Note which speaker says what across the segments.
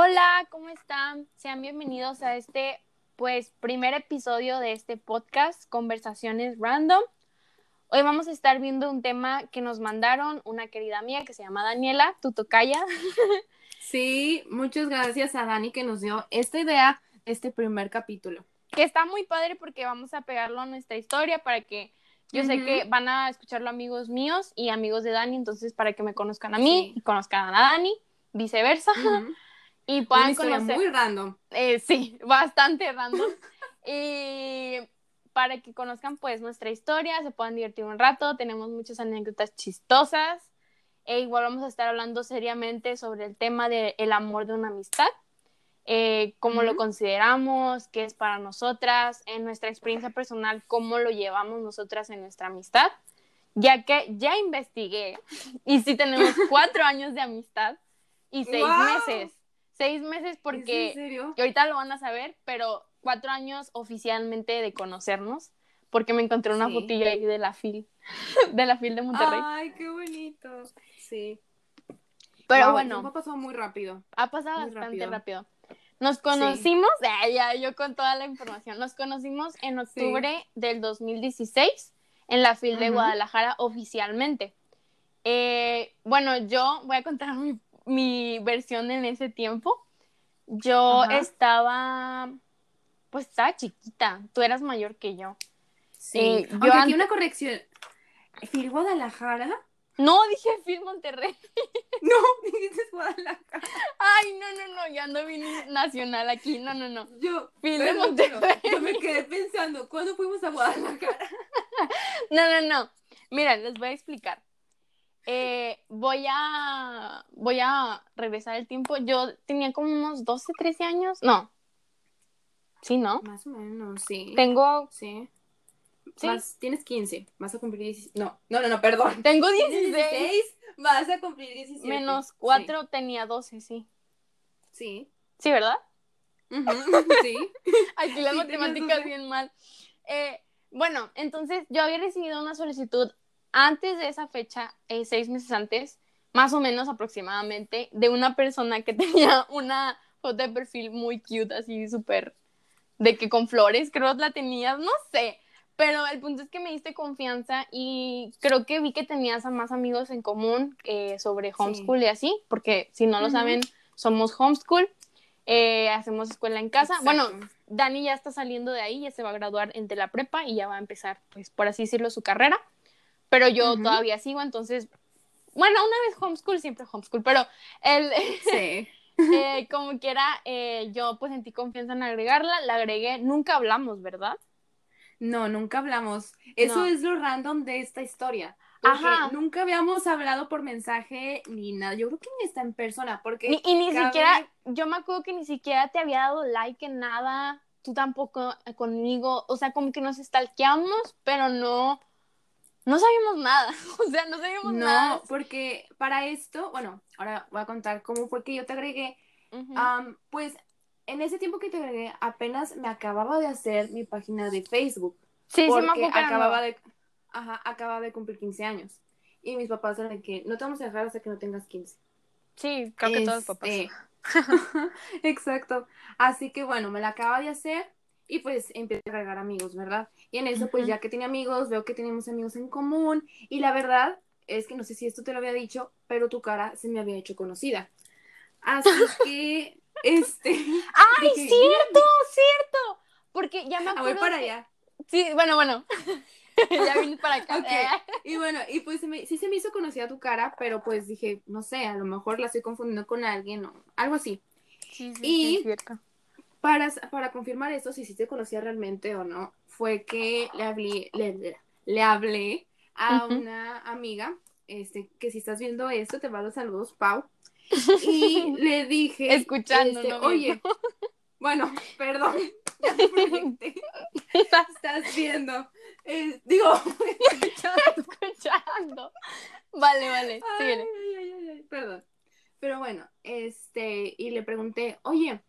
Speaker 1: Hola, ¿cómo están? Sean bienvenidos a este, pues, primer episodio de este podcast, Conversaciones Random. Hoy vamos a estar viendo un tema que nos mandaron una querida mía que se llama Daniela, tu tocaya.
Speaker 2: Sí, muchas gracias a Dani que nos dio esta idea, este primer capítulo.
Speaker 1: que está muy padre porque vamos a pegarlo a nuestra historia para que yo sé que van a escucharlo amigos míos y amigos de Dani, entonces para que me conozcan a mí
Speaker 2: Sí.
Speaker 1: y conozcan a Dani, viceversa,
Speaker 2: Ujú.
Speaker 1: Y
Speaker 2: Una
Speaker 1: puedan
Speaker 2: historia
Speaker 1: conocer.
Speaker 2: muy random.
Speaker 1: Eh, sí, bastante random. y para que conozcan pues nuestra historia, se puedan divertir un rato, tenemos muchas anécdotas chistosas. E igual vamos a estar hablando seriamente sobre el tema del amor de una amistad, eh, cómo lo
Speaker 2: Ujú.
Speaker 1: consideramos, qué es para nosotras, en nuestra experiencia personal, cómo lo llevamos nosotras en nuestra amistad, ya que ya investigué y sí tenemos cuatro años de amistad y seis
Speaker 2: ¡Guau!
Speaker 1: meses. Seis meses porque
Speaker 2: ¿Es en serio?
Speaker 1: y ahorita lo van a saber, pero cuatro años oficialmente de conocernos, porque me encontré una
Speaker 2: Sí.
Speaker 1: fotilla ahí de la FIL, de la FIL de Monterrey.
Speaker 2: Ay, qué bonito. Sí.
Speaker 1: pero
Speaker 2: Wow,
Speaker 1: bueno,
Speaker 2: ha pasado muy rápido.
Speaker 1: ha pasado
Speaker 2: muy
Speaker 1: bastante rápido.
Speaker 2: rápido.
Speaker 1: Nos conocimos, ya, yo con toda la información, nos conocimos en octubre del 2016 en la FIL de. Guadalajara oficialmente. Eh, bueno, yo voy a contar mi, mi versión en ese tiempo. Yo
Speaker 2: Ajá.
Speaker 1: estaba, pues estaba chiquita, tú eras mayor que yo.
Speaker 2: Sí.
Speaker 1: Eh, yo
Speaker 2: Aunque aquí una corrección. ¿Fil Guadalajara?
Speaker 1: No, dije Phil Monterrey.
Speaker 2: No, dijiste Guadalajara.
Speaker 1: Ay, no, no, no, ya ando bien nacional aquí. No, no, no.
Speaker 2: Yo,
Speaker 1: de
Speaker 2: perdón,
Speaker 1: Monterrey.
Speaker 2: yo me quedé pensando, ¿cuándo fuimos a Guadalajara?
Speaker 1: No, no, no. Miren, les voy a explicar. Eh, voy a voy a regresar el tiempo. Yo tenía como unos 12, 13 años. No. Sí, ¿no?
Speaker 2: Más o menos, sí.
Speaker 1: Tengo
Speaker 2: Sí.
Speaker 1: Sí.
Speaker 2: Más, tienes 15, vas a cumplir 16. No, no, no, no, perdón.
Speaker 1: tengo
Speaker 2: Tienes
Speaker 1: 16
Speaker 2: vas a cumplir 17.
Speaker 1: menos 4 tenía 12, sí.
Speaker 2: Sí.
Speaker 1: Sí, ¿verdad?
Speaker 2: sí. Ujú, sí.
Speaker 1: Aquí las
Speaker 2: Sí, tenías
Speaker 1: matemáticas
Speaker 2: 12.
Speaker 1: bien mal. Eh, bueno, entonces yo había recibido una solicitud antes de esa fecha, eh, seis meses antes, más o menos aproximadamente, de una persona que tenía una foto de perfil muy cute, así súper, de que con flores, creo la tenías, no sé. Pero el punto es que me diste confianza y creo que vi que tenías a más amigos en común eh, sobre homeschool y así, porque si no lo saben, somos homeschool, eh, hacemos escuela en casa. Bueno. Dani ya está saliendo de ahí, ya se va a graduar entre la prepa y ya va a empezar, pues, por así decirlo, su carrera. Pero yo todavía sigo, entonces, bueno, una vez homeschool, siempre homeschool, pero el,
Speaker 2: Sí.
Speaker 1: eh, como quiera, eh, yo pues sentí confianza en agregarla, la agregué, nunca hablamos, ¿verdad?
Speaker 2: No, nunca hablamos. Eso
Speaker 1: No.
Speaker 2: es lo random de esta historia.
Speaker 1: Ajá.
Speaker 2: nunca habíamos hablado por mensaje ni nada. Yo creo que ni está en persona. Porque
Speaker 1: Ni- y ni
Speaker 2: cabe-
Speaker 1: siquiera, yo me acuerdo que ni siquiera te había dado like en nada, tú tampoco eh, conmigo, o sea, como que nos stalkeamos, pero no, no sabíamos nada, o sea, no sabíamos nada.
Speaker 2: No, porque para esto, bueno, ahora voy a contar cómo fue que yo te agregué. Am, pues en ese tiempo que te agregué, apenas me acababa de hacer mi página de Facebook.
Speaker 1: sí, sí me
Speaker 2: acababa de, ajá, acababa de cumplir 15 años. Y mis papás eran de que no te vamos a dejar hasta que no tengas 15.
Speaker 1: Sí, creo que todos los papás.
Speaker 2: Este, Exacto. Así que bueno, me la acaba de hacer y pues empecé a agregar amigos, ¿verdad? Y en eso, pues ya que tenía amigos, veo que tenemos amigos en común y la verdad es que no sé si esto te lo había dicho, pero tu cara se me había hecho conocida. Así que, este...
Speaker 1: ¡Ay,
Speaker 2: dije,
Speaker 1: cierto, cierto! Porque ya me
Speaker 2: "Ah,
Speaker 1: acuerdo.
Speaker 2: voy para
Speaker 1: que-
Speaker 2: allá.
Speaker 1: Sí, bueno, bueno. ya vine para acá.
Speaker 2: Y bueno, y pues se me- sí se me hizo conocida tu cara, pero pues dije, no sé, a lo mejor la estoy confundiendo con alguien o algo así.
Speaker 1: Sí, sí,
Speaker 2: Y-
Speaker 1: sí, es cierto.
Speaker 2: Para, para confirmar esto, si sí te conocía realmente o no, fue que le hablé, le, le hablé a una amiga, este, que si estás viendo esto, te mando saludos, Pau. Y le dije,
Speaker 1: Escuchando,
Speaker 2: este,
Speaker 1: no
Speaker 2: oye, bueno, perdón, ya te proyecté. Estás viendo. Eh, digo, escuchando.
Speaker 1: escuchando. Vale, vale.
Speaker 2: Ay,
Speaker 1: síguele.
Speaker 2: ay, ay, ay, ay, perdón. Pero bueno, este, y le pregunté, oye,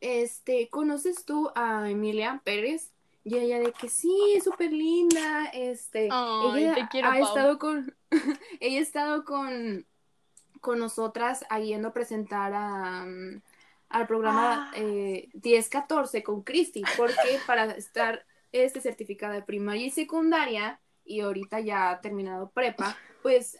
Speaker 2: este, ¿conoces tú a Emilia Pérez? Y ella de que sí, es súper linda, este,
Speaker 1: Ay,
Speaker 2: ella
Speaker 1: quiero,
Speaker 2: ha
Speaker 1: Pau.
Speaker 2: estado con, ella ha estado con, con nosotras ahí yendo a presentar a, mm, al programa
Speaker 1: Ah.
Speaker 2: eh, 10-14 con Christy, porque para estar este certificado de primaria y secundaria, y ahorita ya ha terminado prepa, pues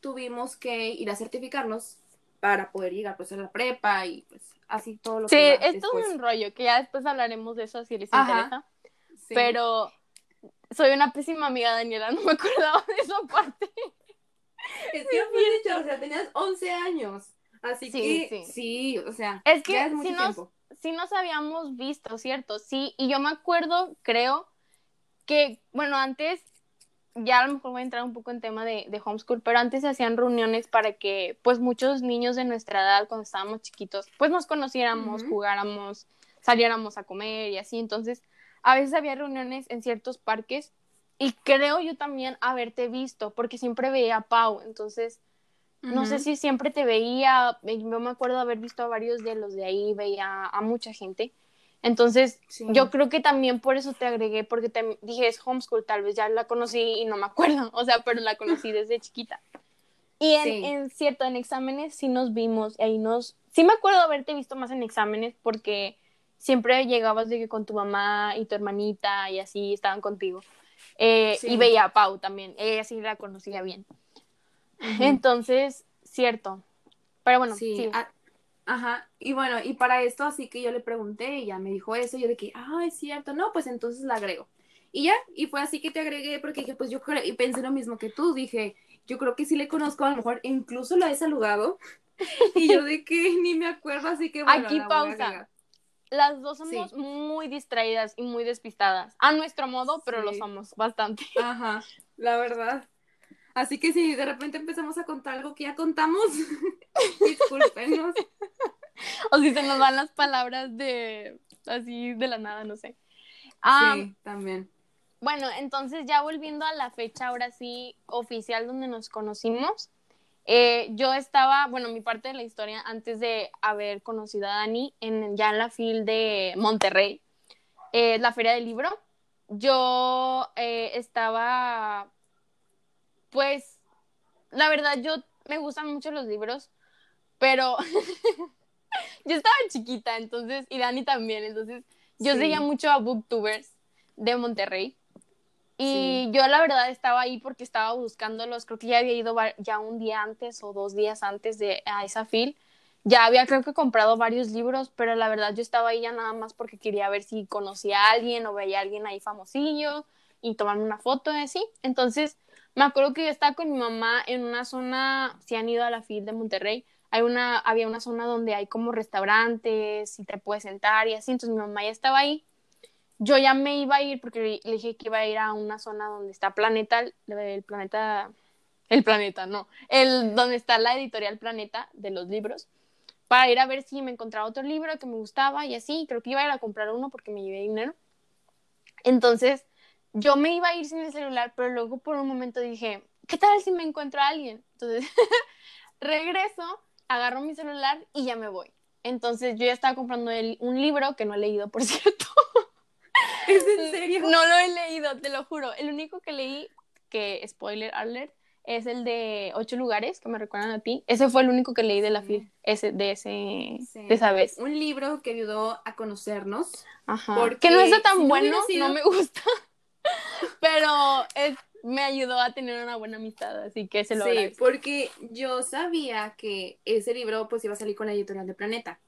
Speaker 2: tuvimos que ir a certificarnos para poder llegar pues a la prepa y pues así todo lo
Speaker 1: Sí,
Speaker 2: que va
Speaker 1: es todo
Speaker 2: después.
Speaker 1: un rollo, que ya después hablaremos de eso si les
Speaker 2: Ajá.
Speaker 1: interesa.
Speaker 2: Sí.
Speaker 1: Pero soy una pésima amiga, Daniela, no me acordaba de esa parte.
Speaker 2: Es que fue dicho, o sea, tenías 11 años. Así
Speaker 1: Sí,
Speaker 2: que
Speaker 1: sí.
Speaker 2: sí. o sea,
Speaker 1: Es que
Speaker 2: ya es mucho
Speaker 1: si nos-
Speaker 2: tiempo.
Speaker 1: sí nos habíamos visto, ¿cierto? Sí, y yo me acuerdo, creo, que, bueno, antes, ya a lo mejor voy a entrar un poco en tema de, de homeschool, pero antes se hacían reuniones para que, pues, muchos niños de nuestra edad, cuando estábamos chiquitos, pues nos conociéramos, jugáramos, saliéramos a comer y así. Entonces, a veces había reuniones en ciertos parques y creo yo también haberte visto, porque siempre veía a Pau, entonces... No sé si siempre te veía, yo me acuerdo haber visto a varios de los de ahí, veía a mucha gente. Entonces,
Speaker 2: Sí.
Speaker 1: yo creo que también por eso te agregué, porque te dije, es homeschool, tal vez ya la conocí y no me acuerdo, o sea, pero la conocí desde chiquita. Y en,
Speaker 2: Sí.
Speaker 1: en cierto, en exámenes sí nos vimos, ahí nos, sí me acuerdo haberte visto más en exámenes, porque siempre llegabas de que con tu mamá y tu hermanita y así estaban contigo. Eh,
Speaker 2: Sí.
Speaker 1: Y veía a Pau también, ella sí la conocía bien. Entonces, cierto. Pero bueno,
Speaker 2: sí,
Speaker 1: sí.
Speaker 2: a- ajá, y bueno, y para esto así que yo le pregunté y ya me dijo eso, yo de que, ah, es cierto, no, pues entonces la agrego. Y ya, y fue así que te agregué porque dije, pues yo creo, y pensé lo mismo que tú, dije, yo creo que sí le conozco, a lo mejor incluso la he saludado, y yo de que ni me acuerdo, así que bueno,
Speaker 1: Aquí
Speaker 2: la
Speaker 1: pausa. Las dos somos
Speaker 2: Sí.
Speaker 1: muy distraídas y muy despistadas. A nuestro modo, pero lo somos bastante.
Speaker 2: Ajá, la verdad. Así que si de repente empezamos a contar algo que ya contamos, discúlpenos.
Speaker 1: O si se nos van las palabras de así de la nada, no sé.
Speaker 2: Sí, también.
Speaker 1: Bueno, entonces ya volviendo a la fecha ahora sí oficial donde nos conocimos, eh, yo estaba, bueno, mi parte de la historia antes de haber conocido a Dani en, ya en la fil de Monterrey, eh, la feria del libro. Yo eh, estaba, pues, la verdad, yo me gustan mucho los libros, pero yo estaba chiquita, entonces, y Dani también, entonces yo
Speaker 2: Sí.
Speaker 1: seguía mucho a Booktubers de Monterrey. Y
Speaker 2: Sí.
Speaker 1: yo la verdad estaba ahí porque estaba buscándolos, creo que ya había ido ya un día antes o dos días antes de a esa fil. Ya había creo que comprado varios libros, pero la verdad yo estaba ahí ya nada más porque quería ver si conocía a alguien o veía a alguien ahí famosillo y tomarme una foto y así. Entonces, me acuerdo que yo estaba con mi mamá en una zona, si han ido a la fil de Monterrey, hay una, había una zona donde hay como restaurantes y te puedes sentar y así, entonces mi mamá ya estaba ahí yo ya me iba a ir porque le dije que iba a ir a una zona donde está Planeta, el planeta, el planeta, no, el donde está la editorial Planeta de los libros, para ir a ver si me encontraba otro libro que me gustaba y así, creo que iba a ir a comprar uno porque me llevé dinero. Entonces, yo me iba a ir sin el celular, pero luego por un momento dije, ¿qué tal si me encuentro a alguien? Entonces, regreso, agarro mi celular y ya me voy. Entonces, yo ya estaba comprando el- un libro que no he leído, por cierto.
Speaker 2: ¿Es en serio?
Speaker 1: No lo he leído, te lo juro. El único que leí, que spoiler alert, es el de ocho lugares que me recuerdan a ti. Ese fue el único que leí de la
Speaker 2: Sí.
Speaker 1: fil, ese, de ese,
Speaker 2: Sí.
Speaker 1: de esa vez.
Speaker 2: Un libro que ayudó a conocernos.
Speaker 1: Ajá.
Speaker 2: Porque
Speaker 1: que no está tan
Speaker 2: si
Speaker 1: bueno,
Speaker 2: sido-
Speaker 1: no me gusta. Pero es- me ayudó a tener una buena amistad, así que se lo
Speaker 2: sí,
Speaker 1: agradezco.
Speaker 2: porque yo sabía que ese libro pues iba a salir con la editorial de Planeta.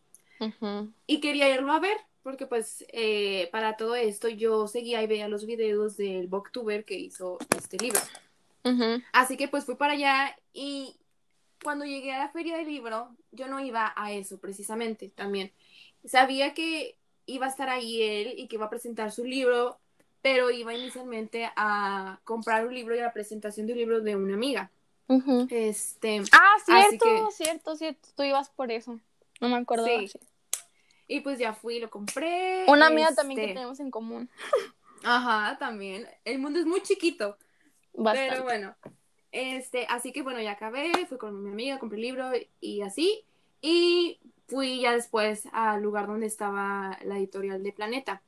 Speaker 2: Y quería irlo a ver, porque pues eh, para todo esto yo seguía y veía los videos del booktuber que hizo este libro. Así que pues fui para allá y cuando llegué a la feria del libro, yo no iba a eso precisamente también. Sabía que iba a estar ahí él y que iba a presentar su libro, pero iba inicialmente a comprar un libro y a la presentación de un libro de una amiga. Este,
Speaker 1: Ah, cierto,
Speaker 2: que-
Speaker 1: cierto, cierto. Tú ibas por eso. No me acuerdo.
Speaker 2: Sí. y pues ya fui, lo compré.
Speaker 1: Una amiga también que
Speaker 2: este,
Speaker 1: tenemos en común.
Speaker 2: Ajá, también. El mundo es muy chiquito.
Speaker 1: Bastante.
Speaker 2: Pero bueno, este, así que bueno, ya acabé, fui con mi amiga, compré el libro y así. Y fui ya después al lugar donde estaba la editorial de Planeta.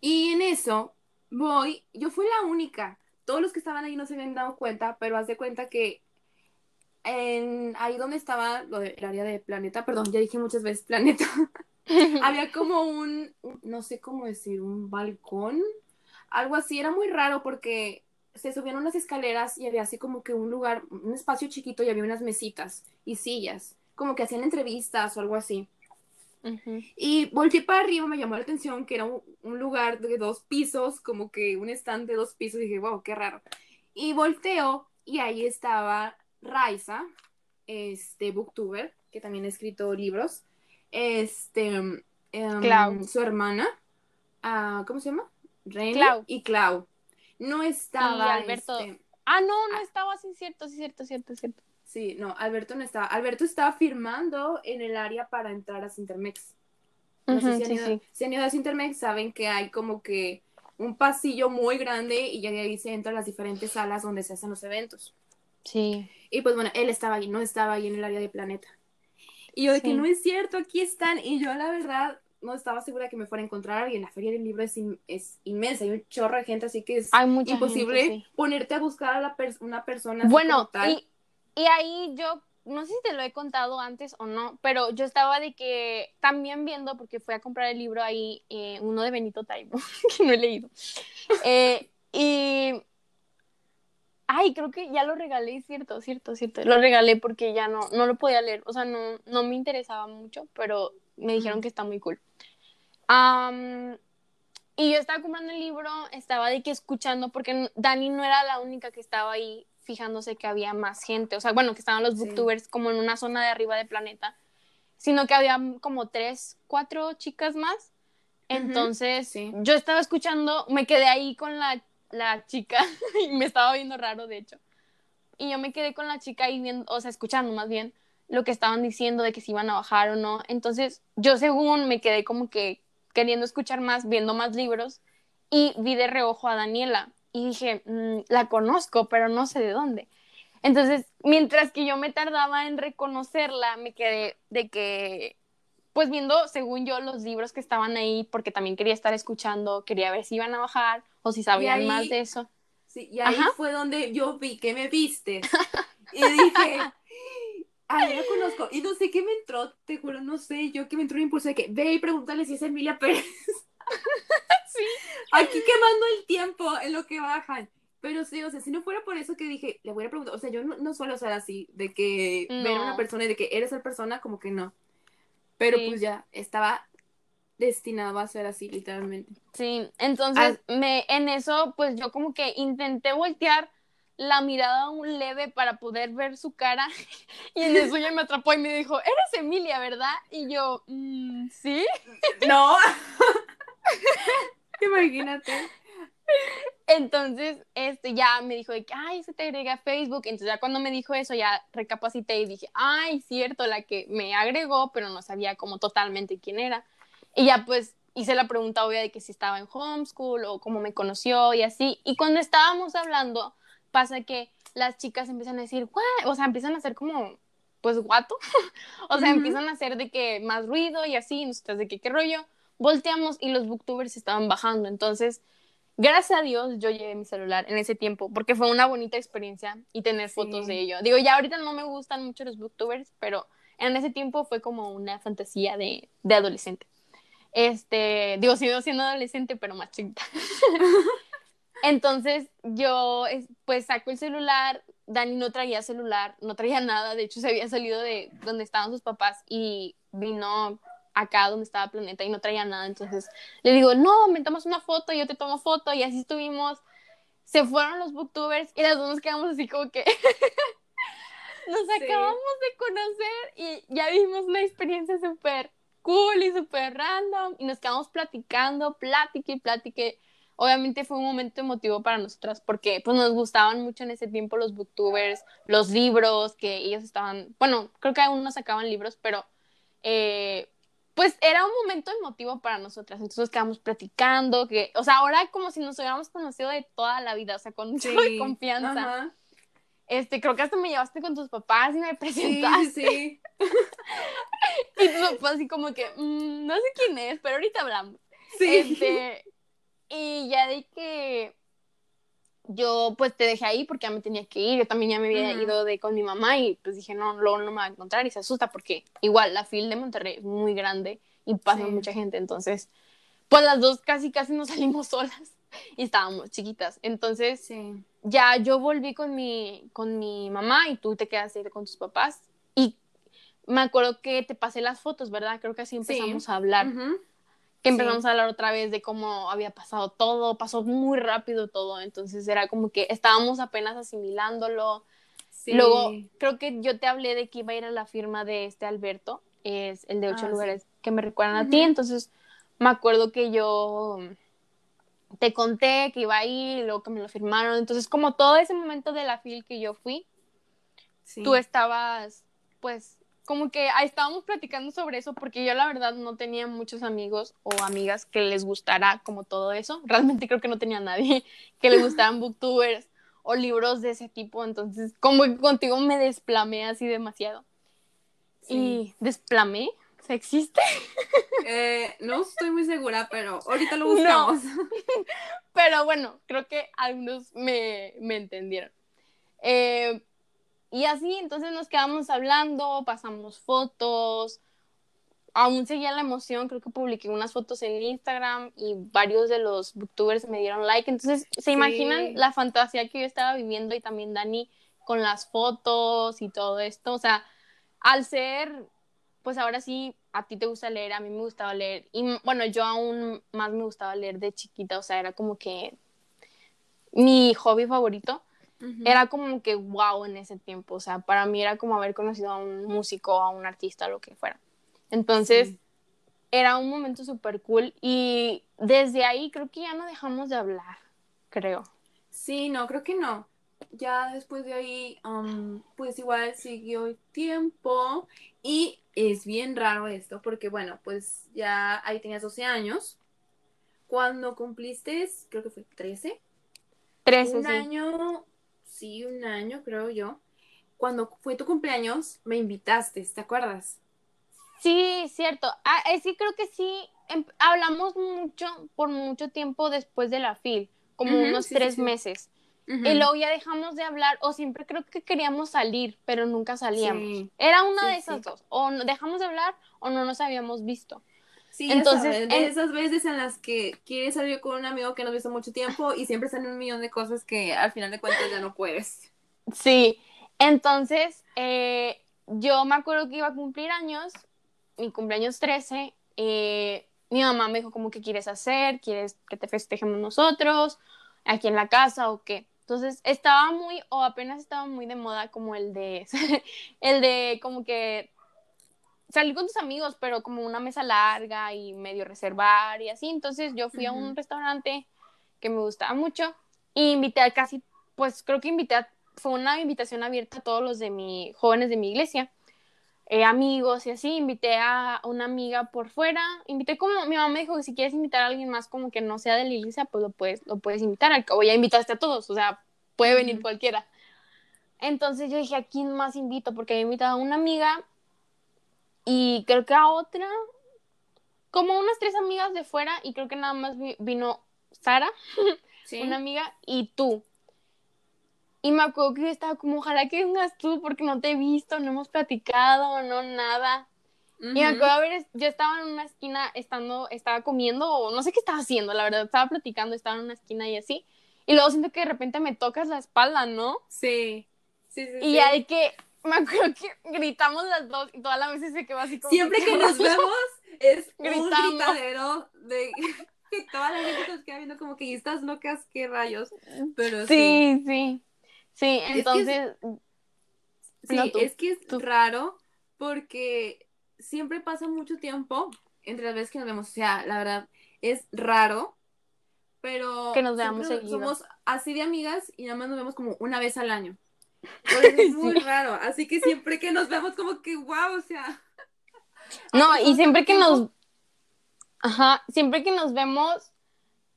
Speaker 2: Y en eso voy, yo fui la única. Todos los que estaban ahí no se habían dado cuenta, pero haz de cuenta que en, ahí donde estaba lo del área de planeta, perdón, ya dije muchas veces planeta, había como un, no sé cómo decir, un balcón, algo así, era muy raro porque se subían unas escaleras y había así como que un lugar, un espacio chiquito y había unas mesitas y sillas, como que hacían entrevistas o algo así. Y volteé para arriba, me llamó la atención que era un, lugar de dos pisos, como que un estante de dos pisos, y dije, wow, qué raro. Y volteo y ahí estaba Raiza, este booktuber, que también ha escrito libros, este, em, su hermana, uh, ¿cómo se llama? Clau. y Clau. No estaba.
Speaker 1: Alberto. Este, ah, no, no estaba, sí, cierto, sí, cierto, cierto, cierto.
Speaker 2: Sí, no, Alberto no estaba. Alberto estaba firmando en el área para entrar a Cintermex. No sé si, han si han ido a Cintermex, saben que hay como que un pasillo muy grande y ya de ahí se entran las diferentes salas donde se hacen los eventos.
Speaker 1: Sí.
Speaker 2: Y pues bueno, él estaba ahí, no estaba ahí en el área de Planeta. Y yo de que no es cierto, aquí están. Y yo la verdad no estaba segura que me fuera a encontrar. Y en la feria del libro es, es inmensa, hay un chorro de gente, así que es imposible ponerte a buscar a la una persona.
Speaker 1: Bueno, Y, y ahí yo no sé si te lo he contado antes o no, pero yo estaba de que también viendo, porque fui a comprar el libro ahí, eh, uno de Benito Taibo, que no he leído. Eh, y. Ay, creo que ya lo regalé, cierto, cierto, cierto. Lo regalé porque ya no, no lo podía leer. O sea, no, no me interesaba mucho, pero me dijeron que está muy cool. y yo estaba comprando el libro, estaba de que escuchando, porque Dani no era la única que estaba ahí fijándose que había más gente, o sea, bueno, que estaban los booktubers como en una zona de arriba de planeta, sino que había como tres, cuatro chicas más. Entonces, yo estaba escuchando, me quedé ahí con la, la chica y me estaba viendo raro, de hecho. Y yo me quedé con la chica y viendo, o sea, escuchando más bien lo que estaban diciendo de que si iban a bajar o no. Entonces, yo según me quedé como que queriendo escuchar más, viendo más libros y vi de reojo a Daniela y dije, mm, la conozco, pero no sé de dónde. Entonces, mientras que yo me tardaba en reconocerla, me quedé de que, pues viendo, según yo, los libros que estaban ahí, porque también quería estar escuchando, quería ver si iban a bajar o si sabían más de eso.
Speaker 2: Sí, y ahí fue donde yo vi que me viste. y dije, ay, la conozco. Y no sé qué me entró, te juro, no sé, yo que me entró un impulso de que ve y pregúntale si es Emilia Pérez. sí. Aquí quemando el tiempo en lo que bajan. Pero sí, o sea, si no fuera por eso que dije, le voy a preguntar, o sea, yo no, suelo ser así, de que ver a una persona y de que eres la persona, como que no. Pero pues ya, estaba destinado a ser así, literalmente.
Speaker 1: Sí, entonces, me, en eso, pues yo como que intenté voltear la mirada un leve para poder ver su cara y en eso ella me atrapó y me dijo, eres Emilia, ¿verdad? Y yo, mm, ¿sí?
Speaker 2: No. Imagínate.
Speaker 1: Entonces, este, ya me dijo de que, ay, se te agrega a Facebook. Entonces, ya cuando me dijo eso, ya recapacité y dije, ay, cierto, la que me agregó, pero no sabía como totalmente quién era. Y ya, pues, hice la pregunta obvia de que si estaba en homeschool o cómo me conoció y así. Y cuando estábamos hablando, pasa que las chicas empiezan a decir, o sea, empiezan a hacer como, pues, guato. o sea, empiezan a hacer de que más ruido y así, nosotros de que, ¿qué rollo? Volteamos y los booktubers estaban bajando. Entonces, gracias a Dios yo llevé mi celular en ese tiempo porque fue una bonita experiencia y tener fotos de ello. Digo, ya ahorita no me gustan mucho los booktubers, pero en ese tiempo fue como una fantasía de, de adolescente. Este, digo, sigo siendo adolescente, pero más chiquita. Entonces yo pues saco el celular, Dani no traía celular, no traía nada, de hecho se había salido de donde estaban sus papás y vino acá donde estaba Planeta y no traía nada. Entonces le digo, no, me tomas una foto, yo te tomo foto y así estuvimos. Se fueron los booktubers y las dos nos quedamos así como que nos acabamos de conocer y ya vimos una experiencia súper cool y súper random y nos quedamos platicando, plática y plática. Obviamente fue un momento emotivo para nosotras porque pues nos gustaban mucho en ese tiempo los booktubers, los libros que ellos estaban, bueno, creo que aún no sacaban libros, pero eh, pues era un momento emotivo para nosotras. Entonces quedamos platicando, que, o sea, ahora como si nos hubiéramos conocido de toda la vida, o sea, con mucha confianza. Este, creo que hasta me llevaste con tus papás y me presentaste. Sí, sí. y tu papá así como que, mm, no sé quién es, pero ahorita hablamos. Sí. Este, y ya de que yo pues te dejé ahí porque ya me tenía que ir, yo también ya me había ido de con mi mamá y pues dije, no, luego no me va a encontrar y se asusta porque igual la fil de Monterrey es muy grande y pasa
Speaker 2: Sí.
Speaker 1: mucha gente, entonces pues las dos casi casi nos salimos solas y estábamos chiquitas, entonces
Speaker 2: Sí.
Speaker 1: ya yo volví con mi, con mi mamá y tú te quedaste con tus papás y me acuerdo que te pasé las fotos, ¿verdad? Creo que así empezamos a hablar
Speaker 2: Ujú.
Speaker 1: Que
Speaker 2: Sí.
Speaker 1: empezamos a hablar otra vez de cómo había pasado todo, pasó muy rápido todo, entonces era como que estábamos apenas asimilándolo.
Speaker 2: Sí.
Speaker 1: Luego, creo que yo te hablé de que iba a ir a la firma de este Alberto, es el de ocho
Speaker 2: Ah, sí.
Speaker 1: lugares que me recuerdan a ti, entonces me acuerdo que yo te conté que iba a ir luego que me lo firmaron, entonces como todo ese momento de la fil que yo fui, tú estabas, pues, como que estábamos platicando sobre eso, porque yo la verdad no tenía muchos amigos o amigas que les gustara como todo eso. Realmente creo que no tenía nadie que le gustaran booktubers o libros de ese tipo, entonces como que contigo me desplamé así demasiado.
Speaker 2: Sí.
Speaker 1: Y desplamé, ¿se existe?
Speaker 2: Eh, no estoy muy segura, pero ahorita lo
Speaker 1: No.
Speaker 2: buscamos.
Speaker 1: Pero bueno, creo que algunos me, me entendieron. Eh, y así, entonces nos quedamos hablando, pasamos fotos, aún seguía la emoción, creo que publiqué unas fotos en Instagram y varios de los booktubers me dieron like, entonces se
Speaker 2: Sí.
Speaker 1: imaginan la fantasía que yo estaba viviendo y también Dani con las fotos y todo esto, o sea, al ser, pues ahora sí, a ti te gusta leer, a mí me gustaba leer. Y bueno, yo aún más me gustaba leer de chiquita, o sea, era como que mi hobby favorito Era como que wow en ese tiempo, o sea, para mí era como haber conocido a un músico, a un artista, lo que fuera. Entonces,
Speaker 2: Sí.
Speaker 1: era un momento súper cool y desde ahí creo que ya no dejamos de hablar, creo.
Speaker 2: Sí, no, creo que no. Ya después de ahí, um, pues igual siguió el tiempo y es bien raro esto porque, bueno, pues ya ahí tenías 12 años. Cuando cumpliste, creo que fue 13,
Speaker 1: 13,
Speaker 2: un
Speaker 1: sí.
Speaker 2: año, sí, un año creo yo. Cuando fue tu cumpleaños, me invitaste, ¿te acuerdas?
Speaker 1: Sí, cierto. Ah, eh, sí, creo que sí. em- hablamos mucho, por mucho tiempo después de la FIL, como unos
Speaker 2: sí,
Speaker 1: tres
Speaker 2: sí.
Speaker 1: meses. Y luego ya dejamos de hablar, o siempre creo que queríamos salir, pero nunca salíamos.
Speaker 2: Sí.
Speaker 1: Era una de esas dos. O no- dejamos de hablar o no nos habíamos visto.
Speaker 2: Sí,
Speaker 1: Entonces, en-
Speaker 2: esas veces en las que quieres salir con un amigo que no has visto mucho tiempo y siempre salen un millón de cosas que al final de cuentas ya no puedes.
Speaker 1: Sí. Entonces, eh, yo me acuerdo que iba a cumplir años, mi cumpleaños 13. eh, mi mamá me dijo, como que quieres hacer? ¿Quieres que te festejemos nosotros? ¿Aquí en la casa o qué? Entonces, estaba muy, o apenas estaba muy de moda como el de, el de como que salir con tus amigos, pero como una mesa larga y medio reservar y así. Entonces yo fui a un restaurante que me gustaba mucho y invité a casi, pues creo que invité a, fue una invitación abierta a todos los de mi, jóvenes de mi iglesia, eh, amigos y así. Invité a una amiga por fuera, invité como, mi mamá me dijo que si quieres invitar a alguien más como que no sea de la iglesia, pues lo puedes, lo puedes invitar, al cabo ya invitaste a todos, o sea, puede venir cualquiera. Entonces yo dije, ¿a quién más invito? Porque había invitado a una amiga y creo que a otra, como unas tres amigas de fuera y creo que nada más vi- vino Sara,
Speaker 2: Sí.
Speaker 1: una amiga, y tú. Y me acuerdo que yo estaba como, ojalá que vengas tú porque no te he visto, no hemos platicado, no nada. Y me acuerdo haber, yo estaba en una esquina estando, estaba comiendo o no sé qué estaba haciendo, la verdad, estaba platicando, estaba en una esquina y así. Y luego siento que de repente me tocas la espalda, ¿no?
Speaker 2: Sí. Sí, sí,
Speaker 1: Y
Speaker 2: sí.
Speaker 1: ya de que, me acuerdo que gritamos las dos y toda la vez se quedó así como...
Speaker 2: Siempre que nos vemos es un gritadero de que toda la gente nos queda viendo como que "¿Y estas locas, qué rayos. Pero sí.
Speaker 1: Sí, sí. Sí,
Speaker 2: que es-
Speaker 1: entonces,
Speaker 2: Sí,
Speaker 1: No, tú,
Speaker 2: es que es
Speaker 1: tú.
Speaker 2: raro porque siempre pasa mucho tiempo entre las veces que nos vemos. O sea, la verdad, es raro, pero
Speaker 1: Que nos veamos seguido.
Speaker 2: somos así de amigas y nada más nos vemos como una vez al año. Es muy
Speaker 1: Sí.
Speaker 2: raro. Así que siempre que nos vemos como que wow, o sea.
Speaker 1: no, y siempre que nos, ajá, siempre que nos vemos,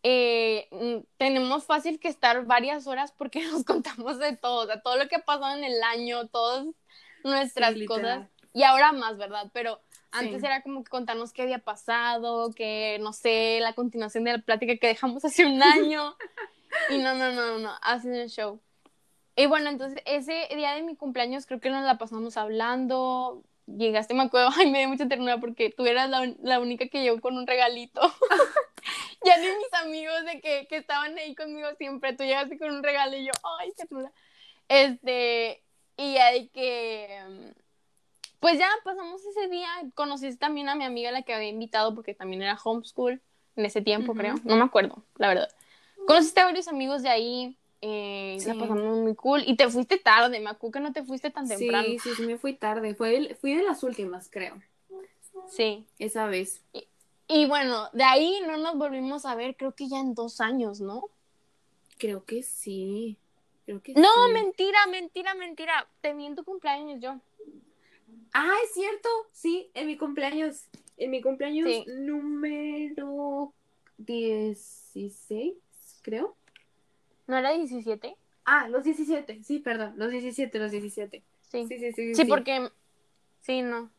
Speaker 1: eh, mm, tenemos fácil que estar varias horas porque nos contamos de todo, o sea, todo lo que ha pasado en el año, todas nuestras
Speaker 2: Sí,
Speaker 1: cosas, y ahora más, ¿verdad? Pero antes
Speaker 2: Sí.
Speaker 1: era como que contarnos qué había pasado, que, no sé, la continuación de la plática que dejamos hace un año. Y no, no, no, no, ha sido un show. Y bueno, entonces ese día de mi cumpleaños creo que nos la pasamos hablando. Llegaste, me acuerdo, ay, me dio mucha ternura porque tú eras la, la única que llegó con un regalito. ya ni mis amigos de que, que estaban ahí conmigo siempre, tú llegaste con un regalo y yo, ay, ternura. Este, y ya de que, pues ya pasamos ese día, conociste también a mi amiga la que había invitado porque también era homeschool en ese tiempo, creo, no me acuerdo, la verdad. Conociste a varios amigos de ahí, eh, la pasamos muy cool. Y te fuiste tarde, me acuerdo que no te fuiste tan temprano.
Speaker 2: Sí, sí, sí, me fui tarde. Fue fui de las últimas, creo.
Speaker 1: Sí.
Speaker 2: Esa vez.
Speaker 1: Y, y, bueno, de ahí no nos volvimos a ver, creo que ya en dos años, ¿no?
Speaker 2: Creo que sí. Creo que
Speaker 1: no, mentira, mentira, mentira. Te vi en tu cumpleaños yo.
Speaker 2: Ah, es cierto. Sí, en mi cumpleaños. En mi cumpleaños número 16, creo.
Speaker 1: ¿No era 17?
Speaker 2: Ah, los 17, sí, perdón, los 17, los 17.
Speaker 1: Sí, sí, sí. Sí, sí, porque... Sí, no.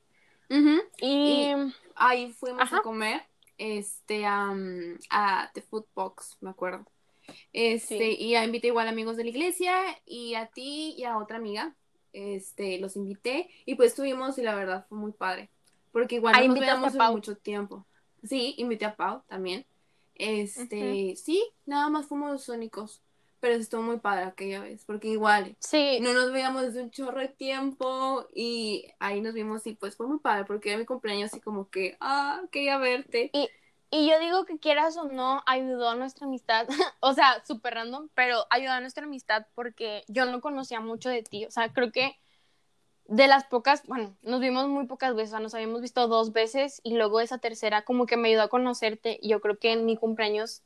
Speaker 2: y... ahí fuimos a comer este a The Food Box, me acuerdo. Este, y ya invité igual amigos de la iglesia y a ti y a otra amiga. Este, los invité y pues estuvimos y la verdad fue muy padre. Porque igual no nos veíamos mucho tiempo. Sí, invité a Pau también. Este, sí, nada más fuimos los únicos pero estuvo muy padre aquella vez, porque igual
Speaker 1: sí.
Speaker 2: no nos veíamos desde un chorro de tiempo y ahí nos vimos y pues fue muy padre, porque era mi cumpleaños así como que, ah, quería verte.
Speaker 1: Y, y yo digo que quieras o no, ayudó a nuestra amistad, o sea, súper random, pero ayudó a nuestra amistad porque yo no conocía mucho de ti, o sea, creo que de las pocas, bueno, nos vimos muy pocas veces, o sea, nos habíamos visto dos veces y luego esa tercera como que me ayudó a conocerte y yo creo que en mi cumpleaños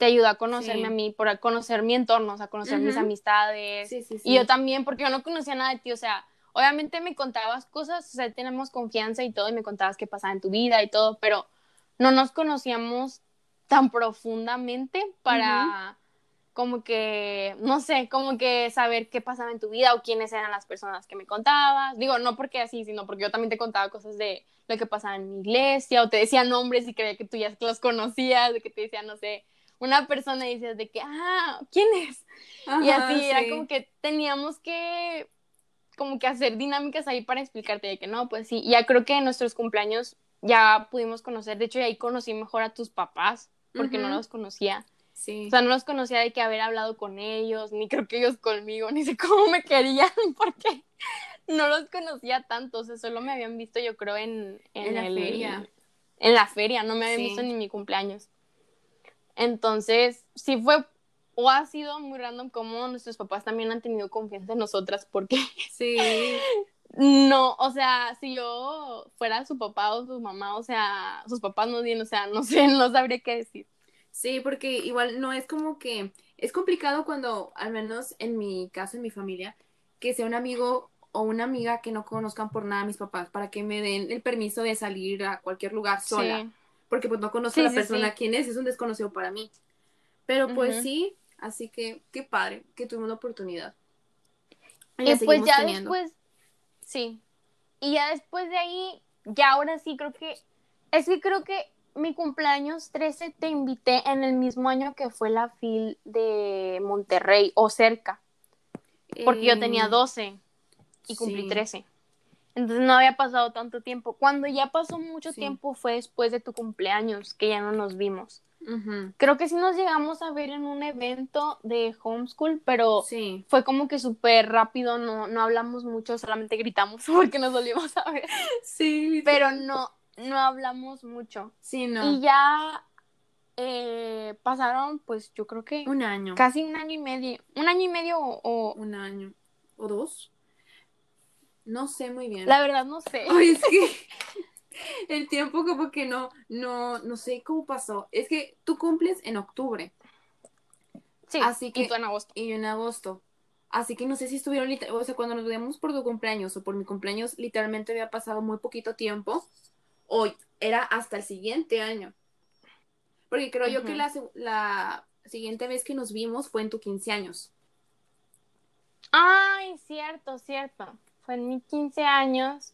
Speaker 1: te ayudó a conocerme a mí, por conocer mi entorno, o sea, conocer mis amistades. y yo también, porque yo no conocía nada de ti, o sea, obviamente me contabas cosas, o sea, tenemos confianza y todo, y me contabas qué pasaba en tu vida y todo, pero no nos conocíamos tan profundamente para como que, no sé, como que saber qué pasaba en tu vida o quiénes eran las personas que me contabas. Digo, no porque así, sino porque yo también te contaba cosas de lo que pasaba en mi iglesia o te decía nombres y creía que tú ya los conocías, de que te decía, no sé, una persona y dices de que, ah, ¿quién es? y así era como que teníamos que como que hacer dinámicas ahí para explicarte de que no, pues sí, ya creo que en nuestros cumpleaños ya pudimos conocer, de hecho ahí conocí mejor a tus papás, porque no los conocía.
Speaker 2: Sí.
Speaker 1: O sea, no los conocía de que haber hablado con ellos, ni creo que ellos conmigo, ni sé cómo me querían, porque no los conocía tanto, o sea, solo me habían visto yo creo en,
Speaker 2: en, la feria.
Speaker 1: En la feria, no me habían visto ni mi cumpleaños. Entonces, sí fue o ha sido muy random como nuestros papás también han tenido confianza en nosotras porque
Speaker 2: sí.
Speaker 1: no, o sea, si yo fuera su papá o su mamá, o sea, sus papás no o sea, no sé, no sabría qué decir.
Speaker 2: Sí, porque igual no es como que es complicado cuando, al menos en mi caso, en mi familia, que sea un amigo o una amiga que no conozcan por nada a mis papás para que me den el permiso de salir a cualquier lugar sola. Sí porque pues no conozco a la persona quién es, es un desconocido para mí. Pero pues sí, así que qué padre que tuvimos la oportunidad.
Speaker 1: Y, pues ya después, sí. Y ya después de ahí, ya ahora sí creo que, es que creo que mi cumpleaños 13 te invité en el mismo año que fue la FIL de Monterrey o cerca. Porque yo tenía 12 eh, y cumplí 13. Entonces no había pasado tanto tiempo. Cuando ya pasó mucho tiempo fue después de tu cumpleaños, que ya no nos vimos. Creo que sí nos llegamos a ver en un evento de homeschool, pero fue como que súper rápido, no, no hablamos mucho, solamente gritamos porque nos volvimos a ver.
Speaker 2: Sí.
Speaker 1: Pero no, no hablamos mucho.
Speaker 2: Sí, no.
Speaker 1: Y ya eh, pasaron, pues yo creo que...
Speaker 2: Un año.
Speaker 1: Casi un año y medio. Un año y medio o...
Speaker 2: Un año. ¿O dos? No sé muy bien.
Speaker 1: La verdad no sé.
Speaker 2: es que el tiempo como que no, no, no sé cómo pasó. Es que tú cumples en octubre.
Speaker 1: Sí, Así que, y tú en agosto.
Speaker 2: Y yo en agosto. Así que no sé si estuvieron, o sea, cuando nos veíamos por tu cumpleaños o por mi cumpleaños, literalmente había pasado muy poquito tiempo. Hoy era hasta el siguiente año. Porque creo yo que la, la siguiente vez que nos vimos fue en tu 15 años.
Speaker 1: Ay, cierto, cierto en mis 15 años,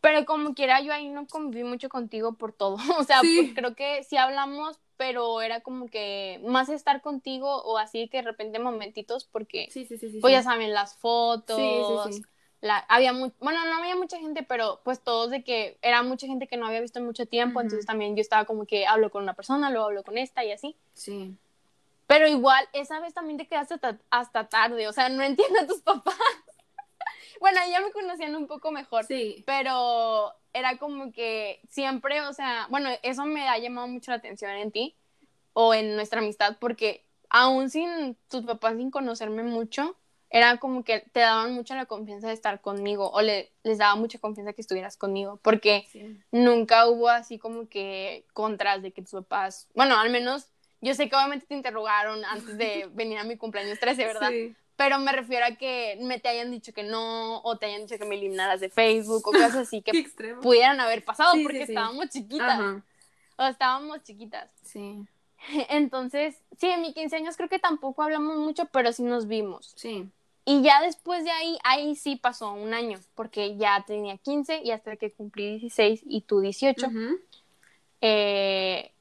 Speaker 1: pero como quiera yo ahí no conviví mucho contigo por todo, o sea, pues creo que si hablamos pero era como que más estar contigo o así que de repente momentitos porque
Speaker 2: Sí, sí, sí, sí.
Speaker 1: pues
Speaker 2: sí.
Speaker 1: ya saben las fotos,
Speaker 2: Sí, sí, sí.
Speaker 1: la, había mu- bueno, no había mucha gente, pero pues todos de que era mucha gente que no había visto en mucho tiempo, entonces también yo estaba como que hablo con una persona, luego hablo con esta y así.
Speaker 2: Sí.
Speaker 1: Pero igual, esa vez también te quedaste hasta, hasta tarde, o sea, no entiendo a tus papás. Bueno, ya me conocían un poco mejor,
Speaker 2: Sí.
Speaker 1: pero era como que siempre, o sea, bueno, eso me ha llamado mucho la atención en ti o en nuestra amistad, porque aún sin tus papás, sin conocerme mucho, era como que te daban mucha la confianza de estar conmigo o le, les daba mucha confianza que estuvieras conmigo, porque
Speaker 2: Sí.
Speaker 1: nunca hubo así como que contras de que tus papás, bueno, al menos yo sé que obviamente te interrogaron antes de venir a mi cumpleaños 13, ¿verdad?
Speaker 2: Sí.
Speaker 1: Pero me refiero a que me te hayan dicho que no, o te hayan dicho que me eliminaras de Facebook, o cosas así que pudieran haber pasado
Speaker 2: Sí,
Speaker 1: porque
Speaker 2: sí.
Speaker 1: estábamos chiquitas.
Speaker 2: Ajá.
Speaker 1: O estábamos chiquitas.
Speaker 2: Sí.
Speaker 1: Entonces, sí, en mis 15 años creo que tampoco hablamos mucho, pero sí nos vimos.
Speaker 2: Sí.
Speaker 1: Y ya después de ahí, ahí sí pasó un año, porque ya tenía 15 y hasta que cumplí 16 y tú 18,
Speaker 2: Ujú.
Speaker 1: eh,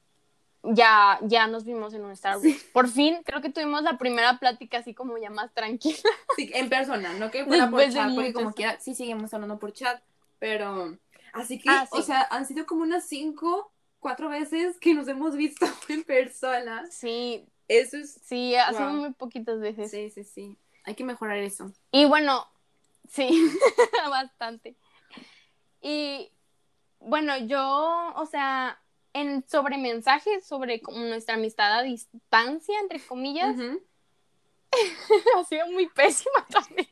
Speaker 1: ya, ya nos vimos en un Starbucks. Por fin, creo que tuvimos la primera plática así como ya más tranquila.
Speaker 2: Sí, en persona, no que fuera por
Speaker 1: Después de
Speaker 2: chat, porque como quiera, sí seguimos hablando por chat, pero así que,
Speaker 1: Ah, sí.
Speaker 2: o sea, han sido como unas cinco, cuatro veces que nos hemos visto en persona.
Speaker 1: Sí,
Speaker 2: Eso es,
Speaker 1: sí, ha sido muy poquitas veces.
Speaker 2: sí, sí, sí, hay que mejorar eso.
Speaker 1: Y bueno, sí, bastante. Y bueno, yo, o sea, en sobre mensajes, sobre como nuestra amistad a distancia, entre comillas, ha sido muy pésima también.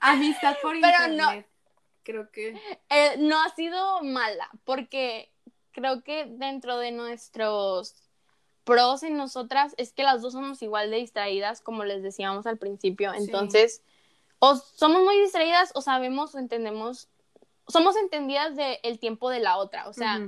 Speaker 2: Amistad por
Speaker 1: Pero no.
Speaker 2: internet. Creo que
Speaker 1: Eh, no ha sido mala, porque creo que dentro de nuestros pros en nosotras es que las dos somos igual de distraídas, como les decíamos al principio.
Speaker 2: Sí.
Speaker 1: Entonces, o somos muy distraídas o sabemos o entendemos, somos entendidas del tiempo de la otra. O sea.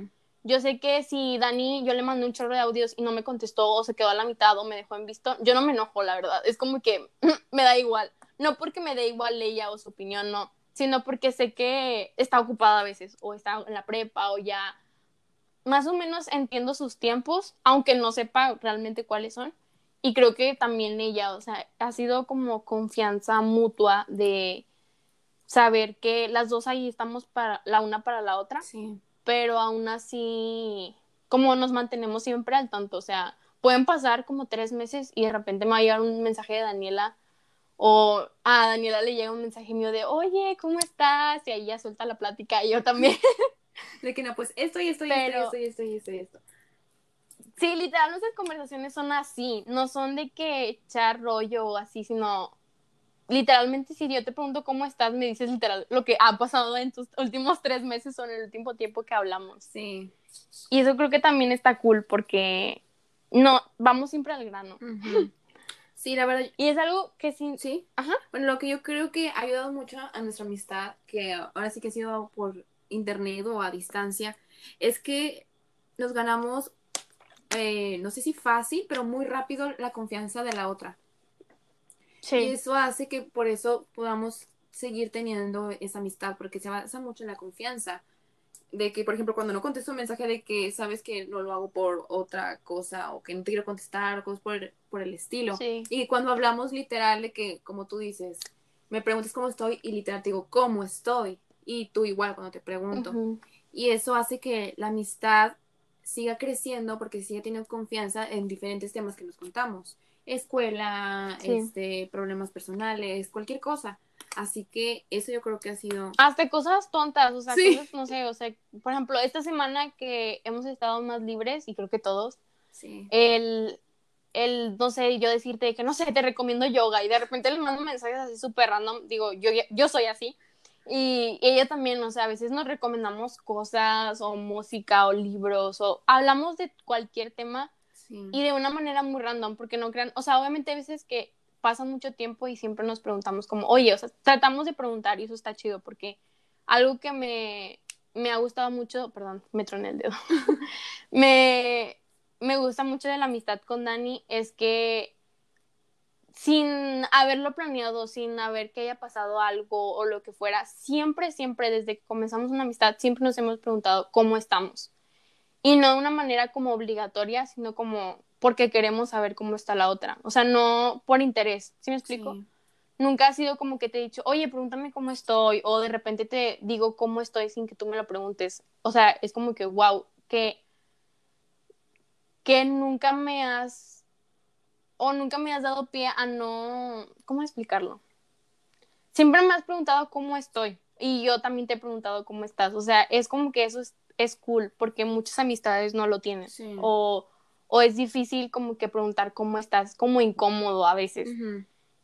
Speaker 1: Yo sé que si Dani, yo le mandé un chorro de audios y no me contestó o se quedó a la mitad o me dejó en visto, yo no me enojo, la verdad. Es como que me da igual. No porque me dé igual ella o su opinión, no, sino porque sé que está ocupada a veces o está en la prepa o ya más o menos entiendo sus tiempos, aunque no sepa realmente cuáles son. Y creo que también ella, o sea, ha sido como confianza mutua de saber que las dos ahí estamos para la una para la otra
Speaker 2: sí,
Speaker 1: pero aún así, como nos mantenemos siempre al tanto, o sea, pueden pasar como tres meses y de repente me va a llegar un mensaje de Daniela o a Daniela le llega un mensaje mío de, oye, ¿cómo estás? Y ahí ya suelta la plática y yo también.
Speaker 2: de que no, pues esto y esto y
Speaker 1: Pero-
Speaker 2: esto y esto y esto y esto.
Speaker 1: sí, literal, nuestras conversaciones son así, no son de que echar rollo o así, sino literalmente si yo te pregunto cómo estás, me dices literal lo que ha pasado en tus últimos tres meses o en el último tiempo que hablamos.
Speaker 2: Sí.
Speaker 1: Y eso creo que también está cool porque no, vamos siempre al grano.
Speaker 2: Sí, la verdad,
Speaker 1: Y es algo que sí,
Speaker 2: sí.
Speaker 1: Ajá.
Speaker 2: Bueno, lo que yo creo que ha ayudado mucho a nuestra amistad, que ahora sí que ha sido por internet o a distancia, es que nos ganamos, eh, no sé si fácil, pero muy rápido la confianza de la otra. Y
Speaker 1: sí,
Speaker 2: eso hace que por eso podamos seguir teniendo esa amistad, porque se basa mucho en la confianza. De que, por ejemplo, cuando no contesto un mensaje de que sabes que no lo hago por otra cosa o que no te quiero contestar o cosas por, por el estilo.
Speaker 1: sí,
Speaker 2: Y cuando hablamos literal de que, como tú dices, me preguntas cómo estoy y literal te digo cómo estoy. Y tú igual cuando te pregunto.
Speaker 1: ujú,
Speaker 2: Y eso hace que la amistad siga creciendo porque sigue teniendo confianza en diferentes temas que nos contamos. Escuela,
Speaker 1: Sí.
Speaker 2: este, problemas personales, cualquier cosa. Así que eso yo creo que ha sido...
Speaker 1: hasta cosas tontas, o sea,
Speaker 2: Sí.
Speaker 1: cosas, no sé, o sea, por ejemplo, esta semana que hemos estado más libres, y creo que todos,
Speaker 2: Sí.
Speaker 1: el, el, no sé, yo decirte que, no sé, te recomiendo yoga, y de repente les mando mensajes así súper random, digo, yo, yo soy así, y ella también, o sea, a veces nos recomendamos cosas, o música, o libros, o hablamos de cualquier tema, y de una manera muy random, porque no crean, o sea, obviamente hay veces que pasa mucho tiempo y siempre nos preguntamos como, oye, o sea, tratamos de preguntar y eso está chido, porque algo que me, me ha gustado mucho, perdón, me troné el dedo, me, me gusta mucho de la amistad con Dani es que sin haberlo planeado, sin haber que haya pasado algo o lo que fuera, siempre, siempre, desde que comenzamos una amistad, siempre nos hemos preguntado cómo estamos. Y no de una manera como obligatoria, sino como porque queremos saber cómo está la otra. O sea, no por interés, ¿sí me explico? Nunca ha sido como que te he dicho, oye, pregúntame cómo estoy, o de repente te digo cómo estoy sin que tú me lo preguntes. O sea, es como que, wow, que, que nunca me has, o nunca me has dado pie a no, ¿cómo explicarlo? Siempre me has preguntado cómo estoy, y yo también te he preguntado cómo estás. O sea, es como que eso es, es cool, porque muchas amistades no lo tienen. O o es difícil como que preguntar cómo estás, como incómodo a veces.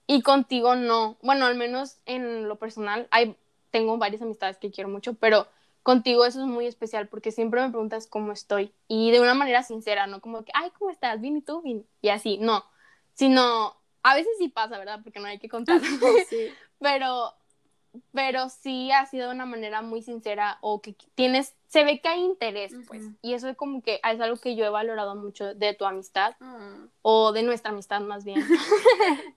Speaker 1: Y contigo no. Bueno, al menos en lo personal, hay, tengo varias amistades que quiero mucho, pero contigo eso es muy especial porque siempre me preguntas cómo estoy y de una manera sincera, no como que, ay, ¿cómo estás? Bien y tú, bien. Y así, no. Sino, a veces sí pasa, ¿verdad? Porque no hay que contar. Sí. pero pero sí ha sido de una manera muy sincera o que tienes, se ve que hay interés, pues, y eso es como que es algo que yo he valorado mucho de tu amistad, ah. o de nuestra amistad más bien.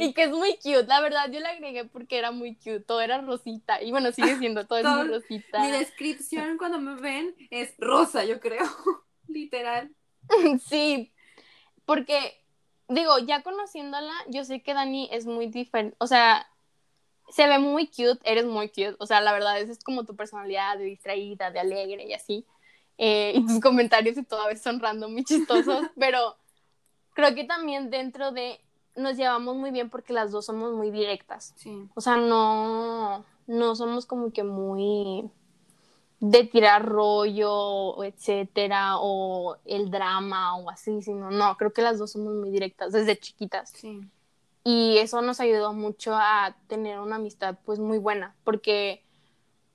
Speaker 1: y que es muy cute, la verdad yo la agregué porque era muy cute, todo era rosita, y bueno, sigue siendo, todo, es muy rosita.
Speaker 2: Mi descripción cuando me ven es rosa, yo creo, literal.
Speaker 1: sí, porque, digo, ya conociéndola, yo sé que Dani es muy diferente, o sea, se ve muy cute, eres muy cute, o sea, la verdad, esa es como tu personalidad de distraída, de alegre y así. Eh, y tus comentarios y todo a veces son random, muy chistosos, pero creo que también dentro de nos llevamos muy bien porque las dos somos muy directas. Sí. O sea, no, no somos como que muy de tirar rollo, etcétera, o el drama o así, sino no, creo que las dos somos muy directas desde chiquitas. Sí y eso nos ayudó mucho a tener una amistad pues muy buena, porque